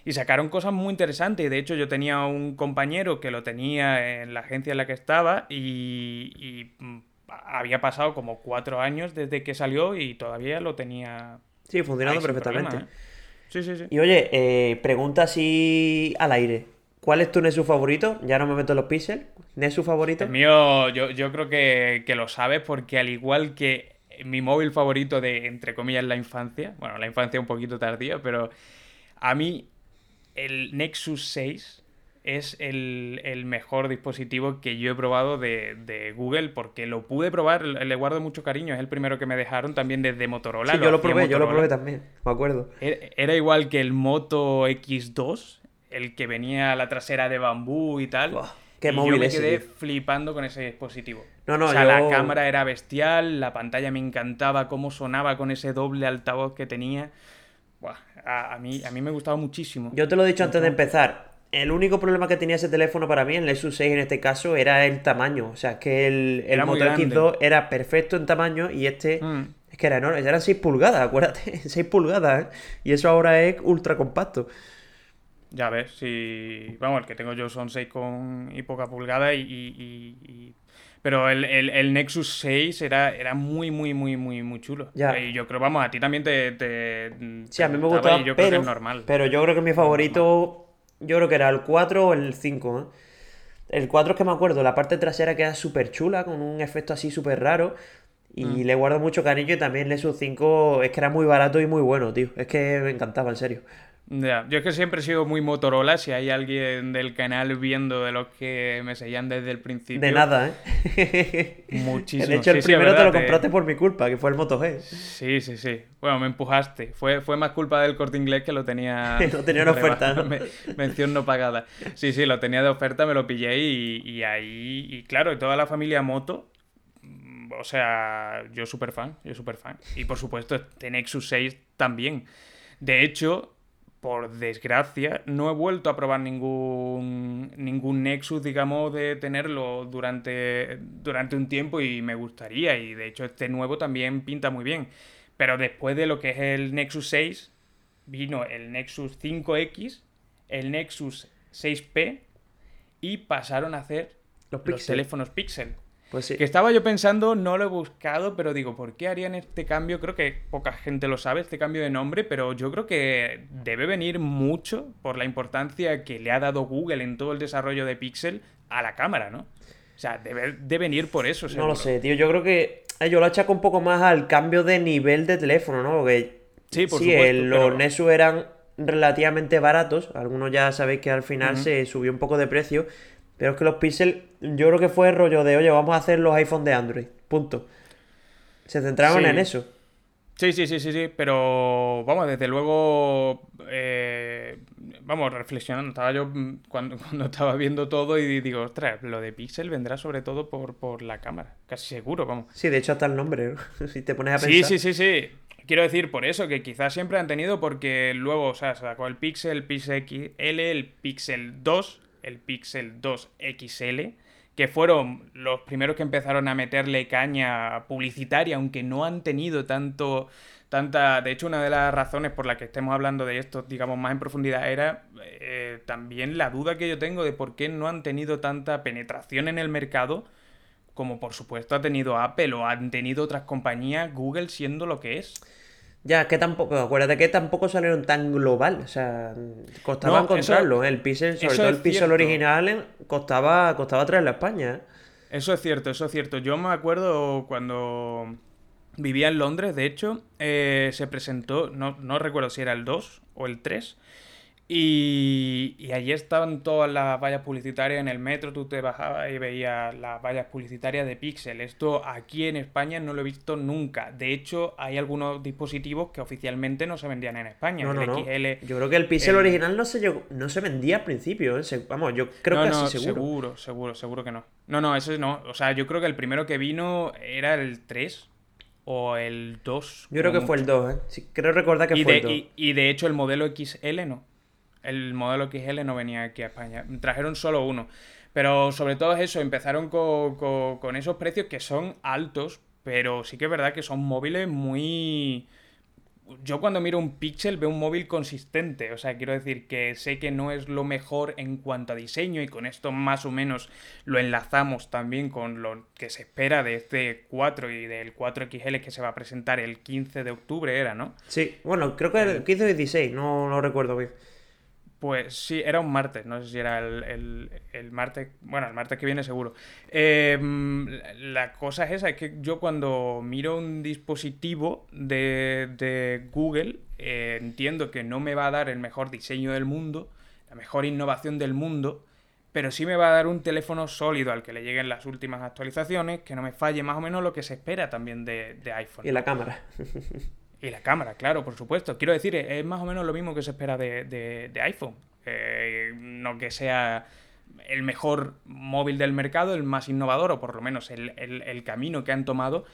Y sacaron cosas muy interesantes. De hecho, yo tenía un compañero que lo tenía en la agencia en la que estaba y, mm, había pasado como cuatro años desde que salió y todavía lo tenía. Sí, funcionando perfectamente. ¿eh? Sí, sí, sí. Y oye, eh, pregunta así al aire. ¿Cuál es tu Nesu favorito? Ya no me meto en los píxeles. ¿Nesu favorito? El mío, yo, creo que, lo sabes porque al igual que mi móvil favorito de, entre comillas, la infancia, bueno, la infancia un poquito tardía, pero a mí el Nexus 6 es el, mejor dispositivo que yo he probado de, Google porque lo pude probar, le guardo mucho cariño, es el primero que me dejaron también desde Motorola. Sí, yo lo probé, yo lo probé también, me acuerdo. Era igual que el Moto X2, el que venía a la trasera de bambú y tal. qué y móvil yo me quedé flipando con ese dispositivo. No, no, o sea, la cámara era bestial, la pantalla me encantaba, cómo sonaba con ese doble altavoz que tenía. a, mí, a mí me gustaba muchísimo. Yo te lo he dicho antes de empezar. El único problema que tenía ese teléfono para mí, el Nexus 6 en este caso, era el tamaño. O sea, que el, el Moto X2 era perfecto en tamaño y este mm. es que era enorme. Eran 6 pulgadas, acuérdate. 6 pulgadas, ¿eh? Y eso ahora es ultra compacto. Ya ves, si. Vamos, el que tengo yo son 6 con y poca pulgada y. y- y- Pero el, el- el Nexus 6 era, era muy, muy, muy, muy, muy chulo. Ya. Y yo creo, vamos, a ti también te. te Sí, a mí me gustaba yo pero, creo que es normal. pero yo creo que mi favorito, yo creo que era el 4 o el 5, ¿eh? El 4 es que me acuerdo, la parte trasera queda súper chula, con un efecto así súper raro. Y Mm. le guardo mucho cariño y también el Nexus 5 es que era muy barato y muy bueno, tío. Es que me encantaba, en serio. Ya, Yo es que siempre he sido muy Motorola. Si hay alguien del canal viendo de los que me seguían desde el principio. De nada, ¿eh? Muchísimo. De hecho, el Sí, sí, es primero te lo te- compraste por mi culpa, que fue el Moto G. Sí, sí, sí. Bueno, me empujaste. Fue, fue más culpa del corte inglés que lo tenía. Lo tenía en oferta, mención no pagada. Sí, sí, lo tenía de oferta, me lo pillé y, y ahí. Y claro, toda la familia Moto. mm, O sea, yo súper fan, yo súper fan. Y por supuesto, este Nexus 6 también. De hecho, por desgracia, no he vuelto a probar ningún, ningún Nexus, digamos, de tenerlo durante, durante un tiempo y me gustaría. Y de hecho, este nuevo también pinta muy bien. Pero después de lo que es el Nexus 6, vino el Nexus 5X, el Nexus 6P y pasaron a hacer Los teléfonos Pixel. Pues sí. Que estaba yo pensando, no lo he buscado, pero digo, ¿por qué harían este cambio? Creo que poca gente lo sabe, este cambio de nombre, pero yo creo que debe venir mucho por la importancia que le ha dado Google en todo el desarrollo de Pixel a la cámara, ¿no? O sea, debe de venir por eso, No seguro. lo sé, tío. Yo creo que yo lo achaco un poco más al cambio de nivel de teléfono, ¿no? Porque Sí, por sí, supuesto, el- los Nexus eran relativamente baratos. Algunos ya sabéis que al final se subió un poco de precio. Pero es que los Pixel, yo creo que fue el rollo de, oye, vamos a hacer los iPhone de Android. Punto. Se centraron Sí. en eso. Sí, sí, sí, sí, sí, pero vamos, desde luego, eh, vamos, reflexionando, estaba yo mm, cuando, cuando estaba viendo todo y digo, ostras, lo de Pixel vendrá sobre todo por, por la cámara, casi seguro, vamos. Sí, de hecho hasta el nombre, ¿no? si te pones a Sí, pensar. sí, sí, sí. Quiero decir por eso, que quizás siempre han tenido, porque luego, o sea, sacó el Pixel, el Pixel XL, el Pixel 2, el Pixel 2 XL, que fueron los primeros que empezaron a meterle caña publicitaria, aunque no han tenido tanto, tanta... De hecho, una de las razones por las que estemos hablando de esto, digamos, más en profundidad, era eh, también la duda que yo tengo de por qué no han tenido tanta penetración en el mercado como por supuesto ha tenido Apple o han tenido otras compañías, Google siendo lo que es. Ya, que tampoco, acuérdate que tampoco salieron tan global, o sea, costaba No, eso- encontrarlo, ¿eh? el Pixel, sobre eso todo es el Pixel original, costaba, costaba traerlo a España, ¿eh? Eso es cierto, eso es cierto. Yo me acuerdo cuando vivía en Londres, de hecho, eh, se presentó, no, no recuerdo si era el 2 o el 3, y, y allí estaban todas las vallas publicitarias en el metro, tú te bajabas y veías las vallas publicitarias de Pixel. Esto aquí en España no lo he visto nunca. De hecho, hay algunos dispositivos que oficialmente no se vendían en España. No, no, el no. XL, Yo creo que el Pixel el- original no se, llegó- no se vendía al principio, ¿eh? Se- vamos, yo creo no, que no, así seguro. seguro, seguro, seguro que no. No, no, ese no. O sea, yo creo que el primero que vino era el 3 o el 2. Yo creo que fue el mucho. 2, ¿eh? Sí, creo recordar que Y fue de, el 2. y, y de hecho el modelo XL no. El modelo XL no venía aquí a España. Trajeron solo uno. Pero sobre todo es eso, empezaron co- co- con esos precios que son altos, pero sí que es verdad que son móviles muy... Yo cuando miro un Pixel veo un móvil consistente, o sea, quiero decir que sé que no es lo mejor en cuanto a diseño y con esto más o menos lo enlazamos también con lo que se espera de este 4 y del 4XL que se va a presentar el 15 de octubre, era, ¿no? Sí, bueno, creo que el 15 o 16, no, no recuerdo bien. Pues sí, era un martes, no sé si era el, el- el martes, bueno, el martes que viene seguro. Eh, la- la cosa es esa, es que yo cuando miro un dispositivo de, de Google, eh, entiendo que no me va a dar el mejor diseño del mundo, la mejor innovación del mundo, pero sí me va a dar un teléfono sólido al que le lleguen las últimas actualizaciones, que no me falle más o menos lo que se espera también de, de iPhone. Y la cámara. Y la cámara, claro, por supuesto. Quiero decir, es más o menos lo mismo que se espera de, de- iPhone. Eh, no que sea el mejor móvil del mercado, el más innovador, o por lo menos el, el- camino que han tomado.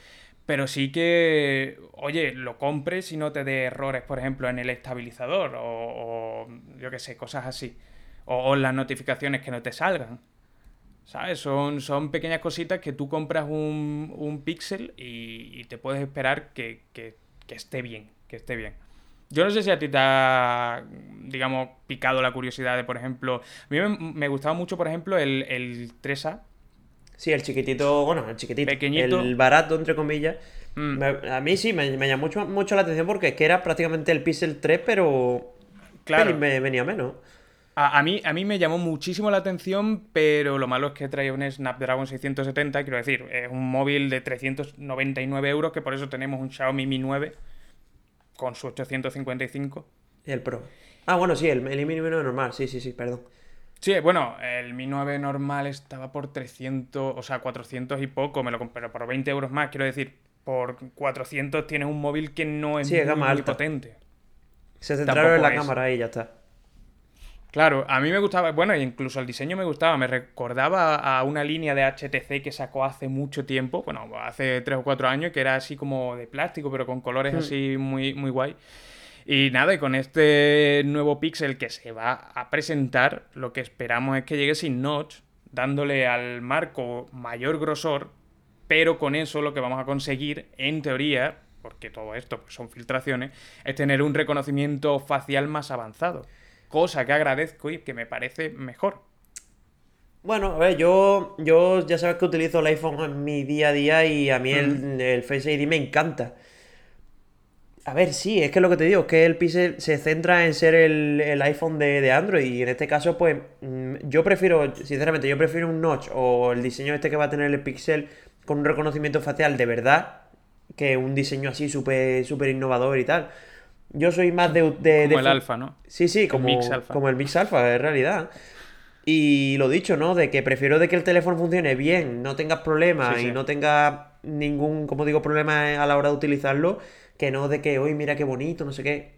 Pero sí que, oye, lo compres y no te dé errores, por ejemplo, en el estabilizador o, o yo qué sé, cosas así. O, o las notificaciones que no te salgan. ¿Sabes? Son, son pequeñas cositas que tú compras un, un Pixel y, te puedes esperar que- que esté bien, que esté bien. Yo no sé si a ti te ha, digamos, picado la curiosidad de, por ejemplo, a mí me, me gustaba mucho, por ejemplo, el, el 3A. Sí, el chiquitito, bueno, el chiquitito. Pequeñito. El barato, entre comillas. Mm. Me- a mí sí, me, me llamó mucho, mucho la atención porque es que era prácticamente el Pixel 3, pero. Claro. venía menos. A, a mí, a mí me llamó muchísimo la atención, pero lo malo es que traía un Snapdragon 670, quiero decir, es un móvil de 399 euros, que por eso tenemos un Xiaomi Mi 9 con su 855. El Pro. Ah, bueno, sí, el, el Mi 9 normal, sí, sí, sí, perdón. Sí, bueno, el Mi 9 normal estaba por 300, o sea, 400 y poco, me lo compré, pero por 20 euros más, quiero decir, por 400 tienes un móvil que no es Sí, es muy, gama muy alta. potente. Se centraron en la es. cámara y ya está. Claro, a mí me gustaba, bueno, e incluso el diseño me gustaba, me recordaba a una línea de HTC que sacó hace mucho tiempo, bueno, hace 3 o 4 años, que era así como de plástico, pero con colores Hmm. así muy, muy guay. Y nada, y con este nuevo Pixel que se va a presentar, lo que esperamos es que llegue sin notch, dándole al marco mayor grosor, pero con eso lo que vamos a conseguir, en teoría, porque todo esto pues, son filtraciones, es tener un reconocimiento facial más avanzado. Cosa que agradezco y que me parece mejor. Bueno, a ver, yo, yo ya sabes que utilizo el iPhone en mi día a día y a mí el, el Face ID me encanta. A ver, sí, es que lo que te digo, es que el Pixel se centra en ser el, el iPhone de, de Android y en este caso, pues, mm, yo prefiero, sinceramente, yo prefiero un notch o el diseño este que va a tener el Pixel con un reconocimiento facial de verdad que un diseño así súper súper innovador y tal. Yo soy más de... de- Como de el alfa, ¿no? Sí, sí, como, Mix Alpha. como el Mix Alpha, en realidad. Y lo dicho, ¿no? De que prefiero de que el teléfono funcione bien, no tengas problemas Sí, sí. y no tenga ningún, como digo, problema a la hora de utilizarlo, que no de que, hoy mira qué bonito, no sé qué.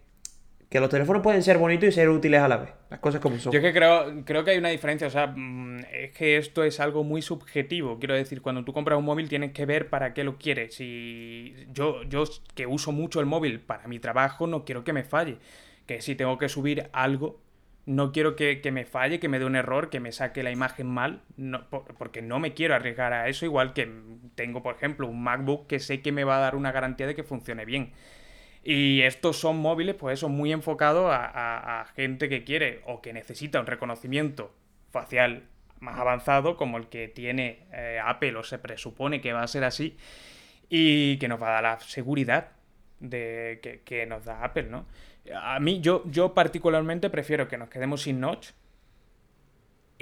Que los teléfonos pueden ser bonitos y ser útiles a la vez. Las cosas como son. Yo que creo, creo que hay una diferencia, o sea, mm, es que esto es algo muy subjetivo. Quiero decir, cuando tú compras un móvil tienes que ver para qué lo quieres. Si yo, yo que uso mucho el móvil para mi trabajo, no quiero que me falle. Que si tengo que subir algo, no quiero que, que me falle, que me dé un error, que me saque la imagen mal, no, por- porque no me quiero arriesgar a eso, igual que tengo, por ejemplo, un MacBook que sé que me va a dar una garantía de que funcione bien. Y estos son móviles, pues eso, muy enfocados a, gente que quiere o que necesita un reconocimiento facial más avanzado, como el que tiene eh, Apple, o se presupone que va a ser así, y que nos va a dar la seguridad de que, que nos da Apple, ¿no? A mí, yo, yo particularmente prefiero que nos quedemos sin notch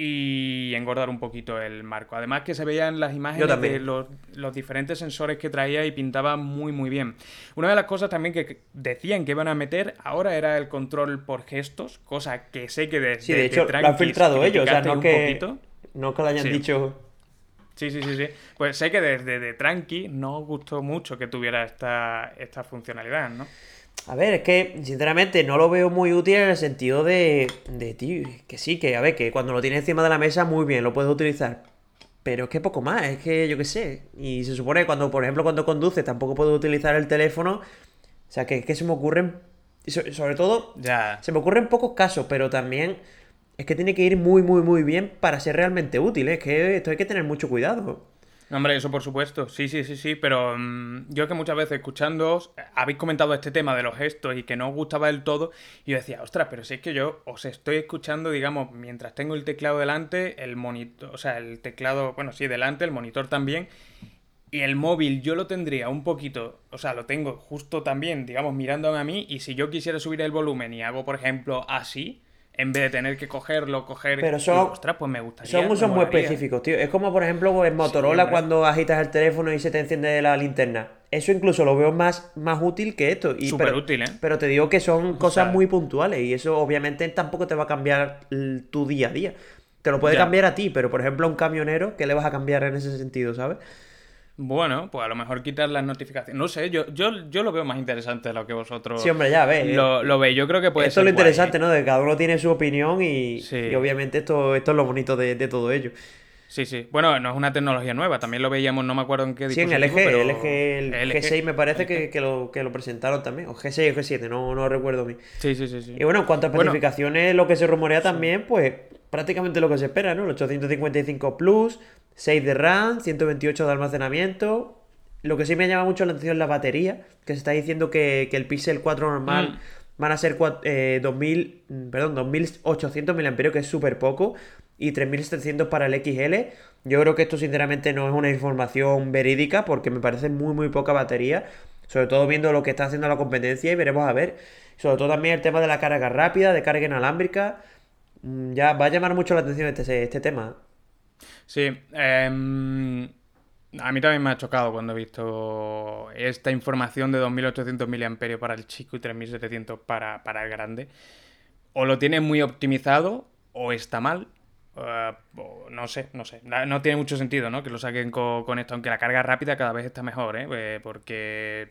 y engordar un poquito el marco. Además que se veían las imágenes de los, los diferentes sensores que traía y pintaba muy muy bien. Una de las cosas también que decían que iban a meter ahora era el control por gestos, cosa que sé que desde Sí, de hecho, lo han filtrado ellos, o sea, no que, no que lo hayan Sí. dicho. Sí, sí, sí, sí. Pues sé que desde de Tranqui no gustó mucho que tuviera esta, esta funcionalidad, ¿no? A ver, es que sinceramente no lo veo muy útil en el sentido de, de tío, que sí, que a ver, que cuando lo tienes encima de la mesa muy bien, lo puedes utilizar. Pero es que poco más, es que yo qué sé. Y se supone que cuando, por ejemplo, cuando conduces tampoco puedes utilizar el teléfono. O sea, que es que se me ocurren, sobre todo, Ya. se me ocurren pocos casos, pero también es que tiene que ir muy, muy, muy bien para ser realmente útil. ¿eh? Es que esto hay que tener mucho cuidado. No, hombre, eso por supuesto. Sí, sí, sí, sí. Pero mm, yo que muchas veces escuchándoos habéis comentado este tema de los gestos y que no os gustaba del todo. Y yo decía, ostras, pero si es que yo os estoy escuchando, digamos, mientras tengo el teclado delante, el monitor, o sea, el teclado, bueno, sí, delante, el monitor también. Y el móvil yo lo tendría un poquito, o sea, lo tengo justo también, digamos, mirándome a mí. Y si yo quisiera subir el volumen y hago, por ejemplo, así, en vez de tener que cogerlo, coger. Pero y, ostras, pues me gustaría. Son usos muy específicos, tío. Es como, por ejemplo, en Motorola cuando agitas el teléfono y se te enciende la linterna. Eso incluso lo veo más, más útil que esto. Y, Súper pero, útil, ¿eh? Pero te digo que son cosas sea- muy puntuales y eso obviamente tampoco te va a cambiar tu día a día. Te lo puede Ya. cambiar a ti, pero por ejemplo a un camionero, ¿qué le vas a cambiar en ese sentido, sabes? Bueno, pues a lo mejor quitar las notificaciones. No sé, yo, yo, yo lo veo más interesante de lo que vosotros Sí, hombre, ya ves. eh. lo, lo veis. Yo creo que puede esto es ser lo guay. interesante, ¿no? De que cada uno tiene su opinión y, Sí. y obviamente esto, esto es lo bonito de, de todo ello. Sí, sí. Bueno, no es una tecnología nueva. También lo veíamos, no me acuerdo en qué Sí, en el LG, dispositivo, el LG, el G6 me parece que, que lo, que lo presentaron también. O G6 o G7, no, no recuerdo bien. Sí, sí, sí. sí. Y bueno, en cuanto a Bueno. especificaciones, lo que se rumorea también, pues prácticamente lo que se espera, ¿no? El 855 Plus, 6 de RAM, 128 de almacenamiento. Lo que sí me llama mucho la atención es la batería, que se está diciendo que, que el Pixel 4 normal van a ser 2000, mm, perdón, 2800 mAh, que es súper poco, y 3700 para el XL. Yo creo que esto sinceramente no es una información verídica porque me parece muy muy poca batería, sobre todo viendo lo que está haciendo la competencia y veremos a ver. Sobre todo también el tema de la carga rápida, de carga inalámbrica. Mm, ya va a llamar mucho la atención este, este tema. Sí, eh, a mí también me ha chocado cuando he visto esta información de 2800 mAh para el chico y 3700 para, para el grande. O lo tiene muy optimizado o está mal. Uh, no sé, no sé. No tiene mucho sentido, ¿no? Que lo saquen con, esto, aunque la carga rápida cada vez está mejor, ¿eh? ¿eh? Porque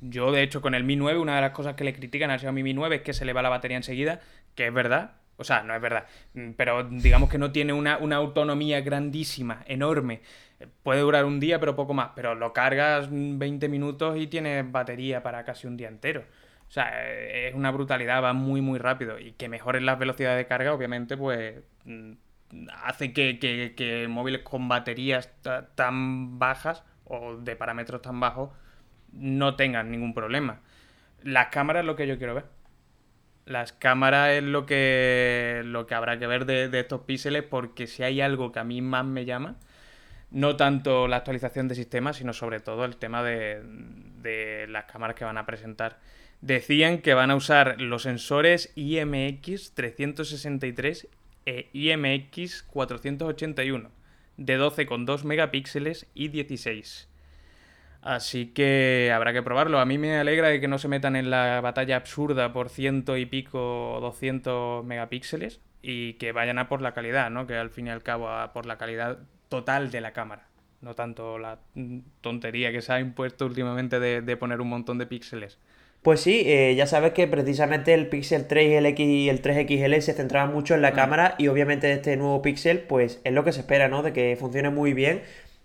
yo, de hecho, con el Mi 9, una de las cosas que le critican al Xiaomi Mi 9 es que se le va la batería enseguida, que es verdad. O sea, no es verdad. Pero digamos que no tiene una, autonomía grandísima, enorme puede durar un día, pero poco más. Pero lo cargas 20 minutos y tienes batería para casi un día entero. O sea, es una brutalidad, va muy, muy rápido. Y que mejoren las velocidades de carga, obviamente, pues mm, hace que, móviles con baterías tan bajas o de parámetros tan bajos no tengan ningún problema. Las cámaras es lo que yo quiero ver. Las cámaras es lo que, lo que habrá que ver de, de estos píxeles porque si hay algo que a mí más me llama no tanto la actualización de sistema, sino sobre todo el tema de, las cámaras que van a presentar. Decían que van a usar los sensores IMX 363 e IMX 481 de 12,2 megapíxeles y 16. Así que habrá que probarlo. A mí me alegra de que no se metan en la batalla absurda por ciento y pico o 200 megapíxeles y que vayan a por la calidad, ¿no? Que al fin y al cabo a por la calidad total de la cámara. No tanto la tontería que se ha impuesto últimamente de, poner un montón de píxeles. Pues sí, eh, ya sabes que precisamente el Pixel 3 y el, X, y el 3XL se centraban mucho en la mm. cámara y obviamente este nuevo Pixel pues es lo que se espera, ¿no? De que funcione muy bien.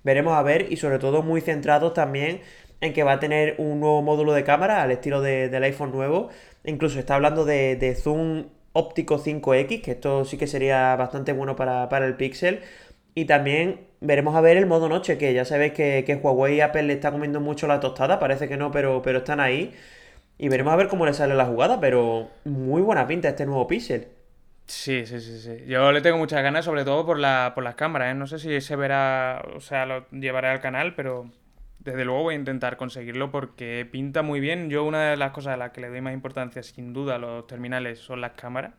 Veremos a ver y sobre todo muy centrados también en que va a tener un nuevo módulo de cámara al estilo del iPhone nuevo. Incluso está hablando de, zoom óptico 5X, que esto sí que sería bastante bueno para, para el Pixel. Y también veremos a ver el modo noche, que ya sabéis que, Huawei y Apple le está comiendo mucho la tostada, parece que no, pero, pero están ahí. Y veremos a ver cómo le sale la jugada, pero muy buena pinta este nuevo Pixel. Sí, sí, sí, sí. Yo le tengo muchas ganas, sobre todo por, la, por las cámaras. ¿eh? No sé si se verá, o sea, lo llevaré al canal, pero desde luego voy a intentar conseguirlo porque pinta muy bien. Yo una de las cosas a las que le doy más importancia, sin duda, a los terminales son las cámaras.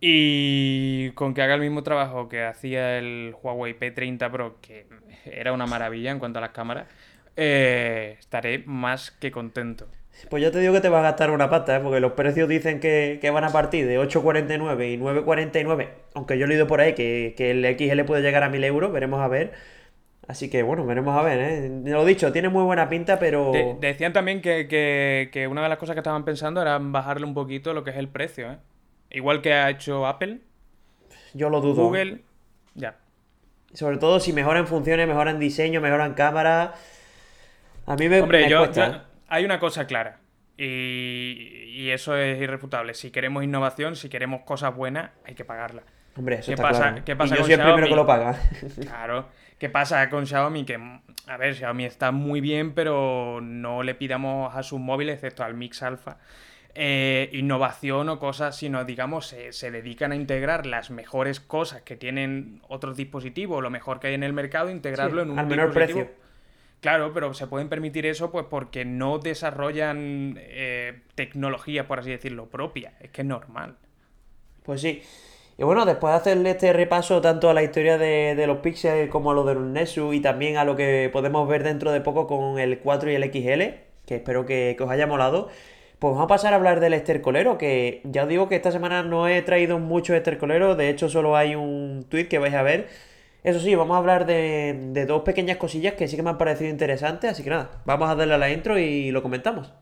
Y con que haga el mismo trabajo que hacía el Huawei P30 Pro, que era una maravilla en cuanto a las cámaras, eh, estaré más que contento. Pues ya te digo que te va a gastar una pata, ¿eh? porque los precios dicen que, van a partir de 8,49 y 9,49, aunque yo he leído por ahí que, el XL puede llegar a 1000 euros, veremos a ver. Así que bueno, veremos a ver, ¿eh? Lo dicho, tiene muy buena pinta, pero... decían también que, que, una de las cosas que estaban pensando era bajarle un poquito lo que es el precio, ¿eh? Igual que ha hecho Apple. Yo lo dudo. Google, ya. Sobre todo si mejoran funciones, mejoran diseño, mejoran cámara. A mí me, Hombre, yo, hay una cosa clara. Y, eso es irrefutable. Si queremos innovación, si queremos cosas buenas, hay que pagarla. Hombre, eso ¿Qué está pasa, claro. ¿qué pasa y yo soy el primero que lo paga. claro. ¿Qué pasa con Xiaomi? Que, a ver, Xiaomi está muy bien, pero no le pidamos a sus móviles, excepto al Mix Alpha, eh, innovación o cosas, sino digamos se, dedican a integrar las mejores cosas que tienen otros dispositivos, lo mejor que hay en el mercado, integrarlo en un al menor precio. Claro, pero se pueden permitir eso pues porque no desarrollan eh, tecnología, por así decirlo, propia. Es que es normal. Pues sí. Y bueno, después de hacerle este repaso tanto a la historia de, los Pixel como a lo de los Nexus y también a lo que podemos ver dentro de poco con el 4 y el XL, que espero que os haya molado, pues vamos a pasar a hablar del estercolero, que ya os digo que esta semana no he traído mucho estercolero, de hecho solo hay un tweet que vais a ver. Eso sí, vamos a hablar de, de dos pequeñas cosillas que sí que me han parecido interesantes, así que nada, vamos a darle a la intro y lo comentamos.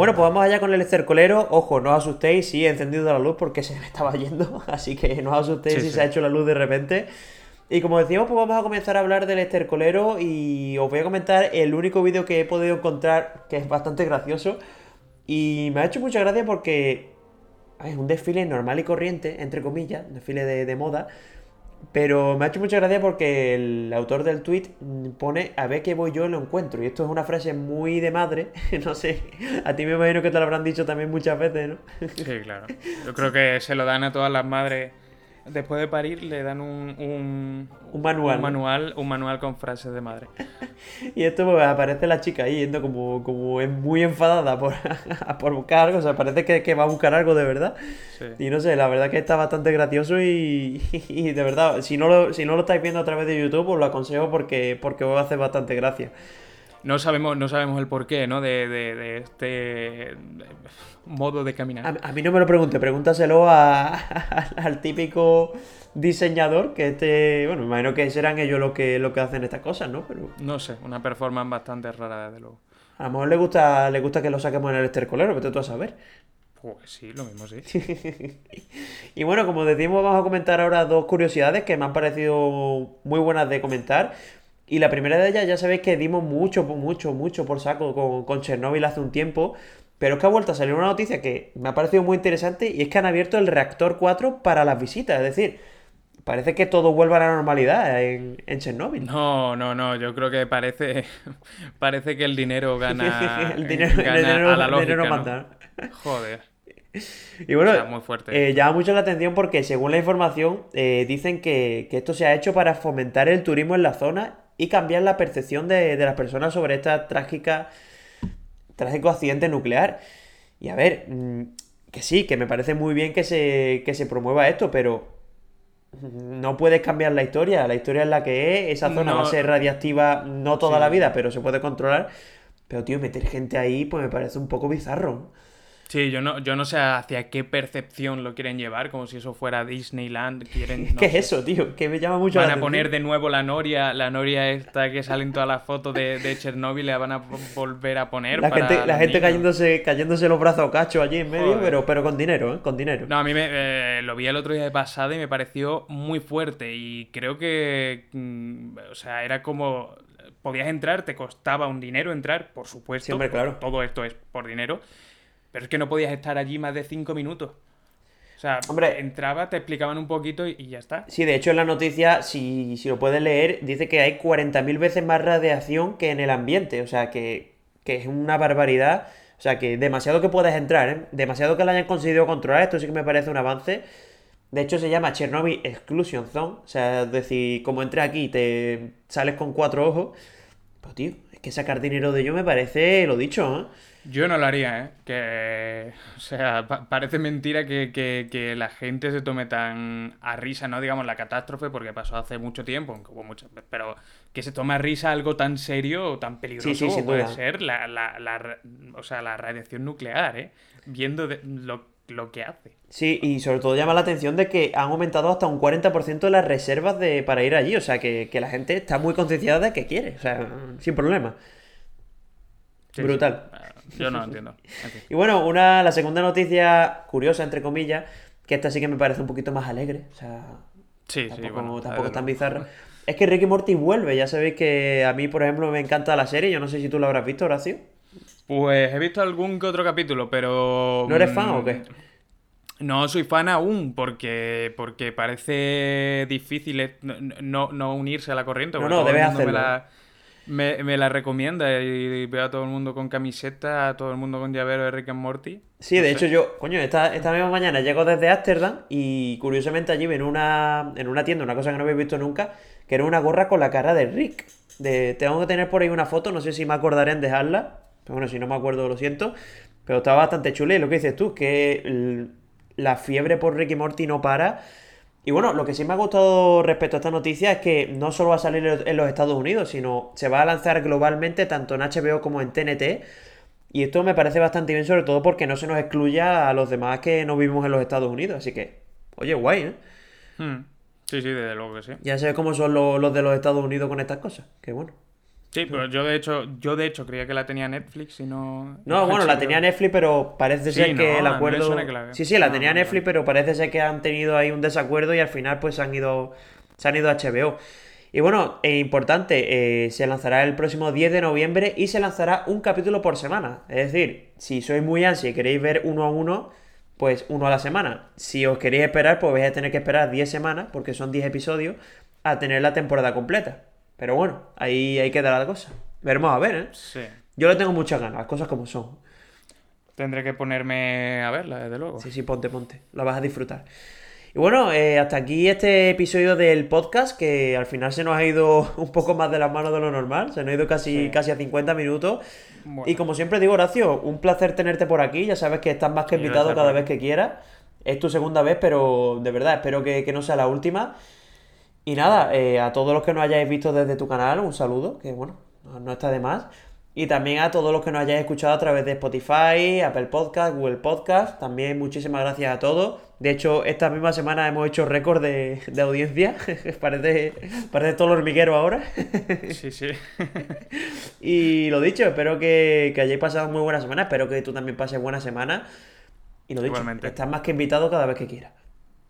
Bueno, pues vamos allá con el estercolero. Ojo, no os asustéis, sí he encendido la luz porque se me estaba yendo, así que no os asustéis si se ha hecho la luz de repente. Y como decíamos, pues vamos a comenzar a hablar del estercolero y os voy a comentar el único vídeo que he podido encontrar que es bastante gracioso. Y me ha hecho mucha gracia porque es un desfile normal y corriente, entre comillas, un desfile de, de moda. Pero me ha hecho mucha gracia porque el autor del tweet pone a ver qué voy yo lo encuentro. Y esto es una frase muy de madre. No sé, a ti me imagino que te lo habrán dicho también muchas veces, ¿no? Sí, claro. Yo creo que se lo dan a todas las madres después de parir le dan un, un, Un manual. un manual, un manual con frases de madre. Y esto pues aparece la chica ahí yendo como, como es muy enfadada por, por buscar algo. O sea, parece que, que va a buscar algo de verdad. Sí. Y no sé, la verdad que está bastante gracioso y, y de verdad, si no, lo, si no lo estáis viendo a través de YouTube, os lo aconsejo porque, porque os va a hacer bastante gracia. No sabemos, no sabemos el porqué, ¿no? De, de, de este modo de caminar. A, a mí no me lo pregunte, pregúntaselo a- al típico diseñador que este, bueno, me imagino que serán ellos los que, los que hacen estas cosas, ¿no? Pero No sé, una performance bastante rara, desde luego. a lo mejor le gusta, le gusta que lo saquemos en el estercolero, vete tú a saber. Pues sí, lo mismo sí. Y bueno, como decimos, vamos a comentar ahora dos curiosidades que me han parecido muy buenas de comentar. Y la primera de ellas, ya sabéis que dimos mucho, mucho, mucho por saco con, con Chernobyl hace un tiempo. Pero es que ha vuelto a salir una noticia que me ha parecido muy interesante y es que han abierto el reactor 4 para las visitas. Es decir, parece que todo vuelve a la normalidad en, en Chernobyl. No, no, no, yo creo que parece, parece que el dinero gana, el dinero, el gana dinero- a la lógica, dinero ¿no? manda. Joder. Y bueno, O sea, muy fuerte. eh, llama mucho la atención porque según la información eh, dicen que, que esto se ha hecho para fomentar el turismo en la zona y cambiar la percepción de, de las personas sobre esta trágica, trágico accidente nuclear. Y a ver, mm, que sí, que me parece muy bien que se, que se promueva esto, pero no puedes cambiar la historia. La historia es la que es, esa zona No. va a ser radiactiva no toda Sí. la vida, pero se puede controlar. Pero tío, meter gente ahí pues me parece un poco bizarro. Sí, yo no, yo no sé hacia qué percepción lo quieren llevar, como si eso fuera Disneyland. Quieren, no ¿Qué es eso, tío? Que me llama mucho la Van a atención. poner de nuevo la noria, la noria esta que sale en todas las fotos de, de Chernobyl, la van a vo- volver a poner. La para gente, la gente niños. cayéndose, cayéndose los brazos a cacho allí en medio, Joder. pero, pero con dinero, ¿eh? Con dinero. No, a mí me, eh, lo vi el otro día de pasada y me pareció muy fuerte. Y creo que, mm, o sea, era como. Podías entrar, te costaba un dinero entrar, por supuesto. Sí, hombre, claro. Todo esto es por dinero. Pero es que no podías estar allí más de cinco minutos. O sea, Hombre. entraba, te explicaban un poquito y, y ya está. Sí, de hecho en la noticia, si, si lo puedes leer, dice que hay 40.000 veces más radiación que en el ambiente. O sea, que, que es una barbaridad. O sea, que demasiado que puedes entrar, ¿eh? Demasiado que lo hayan conseguido controlar. Esto sí que me parece un avance. De hecho, se llama Chernobyl Exclusion Zone. O sea, es decir, como entres aquí y te sales con cuatro ojos. Pues, tío, es que sacar dinero de ello me parece lo dicho, ¿eh? Yo no lo haría, ¿eh? Que, o sea, pa- parece mentira que, que- que la gente se tome tan a risa, no digamos la catástrofe, porque pasó hace mucho tiempo, aunque hubo muchas, pero que se tome a risa algo tan serio o tan peligroso Sí, sí, sin puede ser la, la, la o sea, la radiación nuclear, ¿eh? Viendo de- lo, lo que hace. Sí, y sobre todo llama la atención de que han aumentado hasta un 40% las reservas de, para ir allí. O sea, que, que la gente está muy concienciada de que quiere. O sea, sin problema. Sí, Brutal. sí. Yo no lo entiendo. Y bueno, una, la segunda noticia curiosa, entre comillas, que esta sí que me parece un poquito más alegre. O sea, Sí, sí, tampoco, bueno. tampoco desde tan bizarra. Es que Ricky Morty vuelve. Ya sabéis que a mí, por ejemplo, me encanta la serie. Yo no sé si tú la habrás visto, Horacio. Pues he visto algún que otro capítulo, pero... ¿No eres fan mm, o qué? No soy fan aún, porque, porque parece difícil eh, no, no- no unirse a la corriente. No, no, debes hacerlo. la, me, me la recomienda y veo a todo el mundo con camiseta, a todo el mundo con llavero de Rick and Morty. Sí, No de sé. hecho yo, coño, esta, esta misma mañana llego desde Ámsterdam y curiosamente allí ven una, en una tienda, una cosa que no había visto nunca, que era una gorra con la cara de Rick. De, tengo que tener por ahí una foto, no sé si me acordaré en dejarla, pero bueno, si no me acuerdo lo siento, pero estaba bastante chula y lo que dices tú, que el- la fiebre por Rick y Morty no para. Y bueno, lo que sí me ha gustado respecto a esta noticia es que no solo va a salir en los Estados Unidos, sino se va a lanzar globalmente tanto en HBO como en TNT. Y esto me parece bastante bien, sobre todo porque no se nos excluya a los demás que no vivimos en los Estados Unidos. Así que, oye, guay, ¿eh? Hmm. Sí, sí, desde luego que sí. Ya sabes cómo son los, los de los Estados Unidos con estas cosas. Que bueno. Sí, pero yo de hecho, yo de hecho creía que la tenía Netflix y no. No, bueno, la tenía Netflix, pero parece Sí, ser que no, el acuerdo. que Sí, sí, la no, tenía no. Netflix, pero parece ser que han tenido ahí un desacuerdo y al final pues se han ido, se han ido a HBO. Y bueno, es importante, eh, se lanzará el próximo 10 de noviembre y se lanzará un capítulo por semana. Es decir, si sois muy ansia y queréis ver uno a uno, pues uno a la semana. Si os queréis esperar, pues vais a tener que esperar 10 semanas, porque son 10 episodios, a tener la temporada completa. Pero bueno, ahí hay que dar la cosa. Veremos a ver, ¿eh? Sí. Yo le tengo muchas ganas, las cosas como son. Tendré que ponerme a verla, desde luego. Sí, sí, ponte, ponte. La vas a disfrutar. Y bueno, eh, hasta aquí este episodio del podcast, que al final se nos ha ido un poco más de las manos de lo normal. Se nos ha ido casi, Sí. casi a 50 minutos. Bueno. Y como siempre digo, Horacio, un placer tenerte por aquí. Ya sabes que estás más que invitado cada vez que quieras. Es tu segunda vez, pero de verdad espero que, que no sea la última. Y nada, eh, a todos los que nos hayáis visto desde tu canal, un saludo, que bueno, no, está de más. Y también a todos los que nos hayáis escuchado a través de Spotify, Apple Podcast, Google Podcast. También muchísimas gracias a todos. De hecho, esta misma semana hemos hecho récord de, de audiencia. parece, parece todo el hormiguero ahora. Sí, sí. Y lo dicho, espero que, que hayáis pasado muy buena semana. Espero que tú también pases buena semana. Y lo dicho, Igualmente. estás más que invitado cada vez que quieras.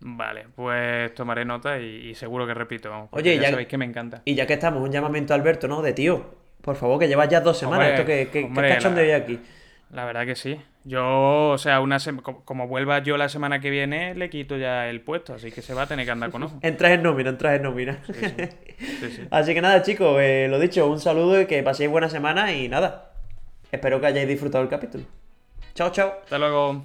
Vale, pues tomaré nota y, y seguro que repito. Oye, ya, ya- sabéis que me encanta. Y ya que estamos, un llamamiento a Alberto, ¿no? De tío, por favor, que llevas ya dos semanas. Hombre, Esto que, que, hombre, que cachondeo la- aquí. La verdad que sí. Yo, o sea, una sema- como, vuelva yo la semana que viene, le quito ya el puesto, así que se va a tener que andar con ojo. Entras en nómina, entras en nómina. Sí, sí. Así que nada, chicos, eh, lo dicho, un saludo y que paséis buena semana y nada. Espero que hayáis disfrutado el capítulo. Chao, chao. Hasta luego.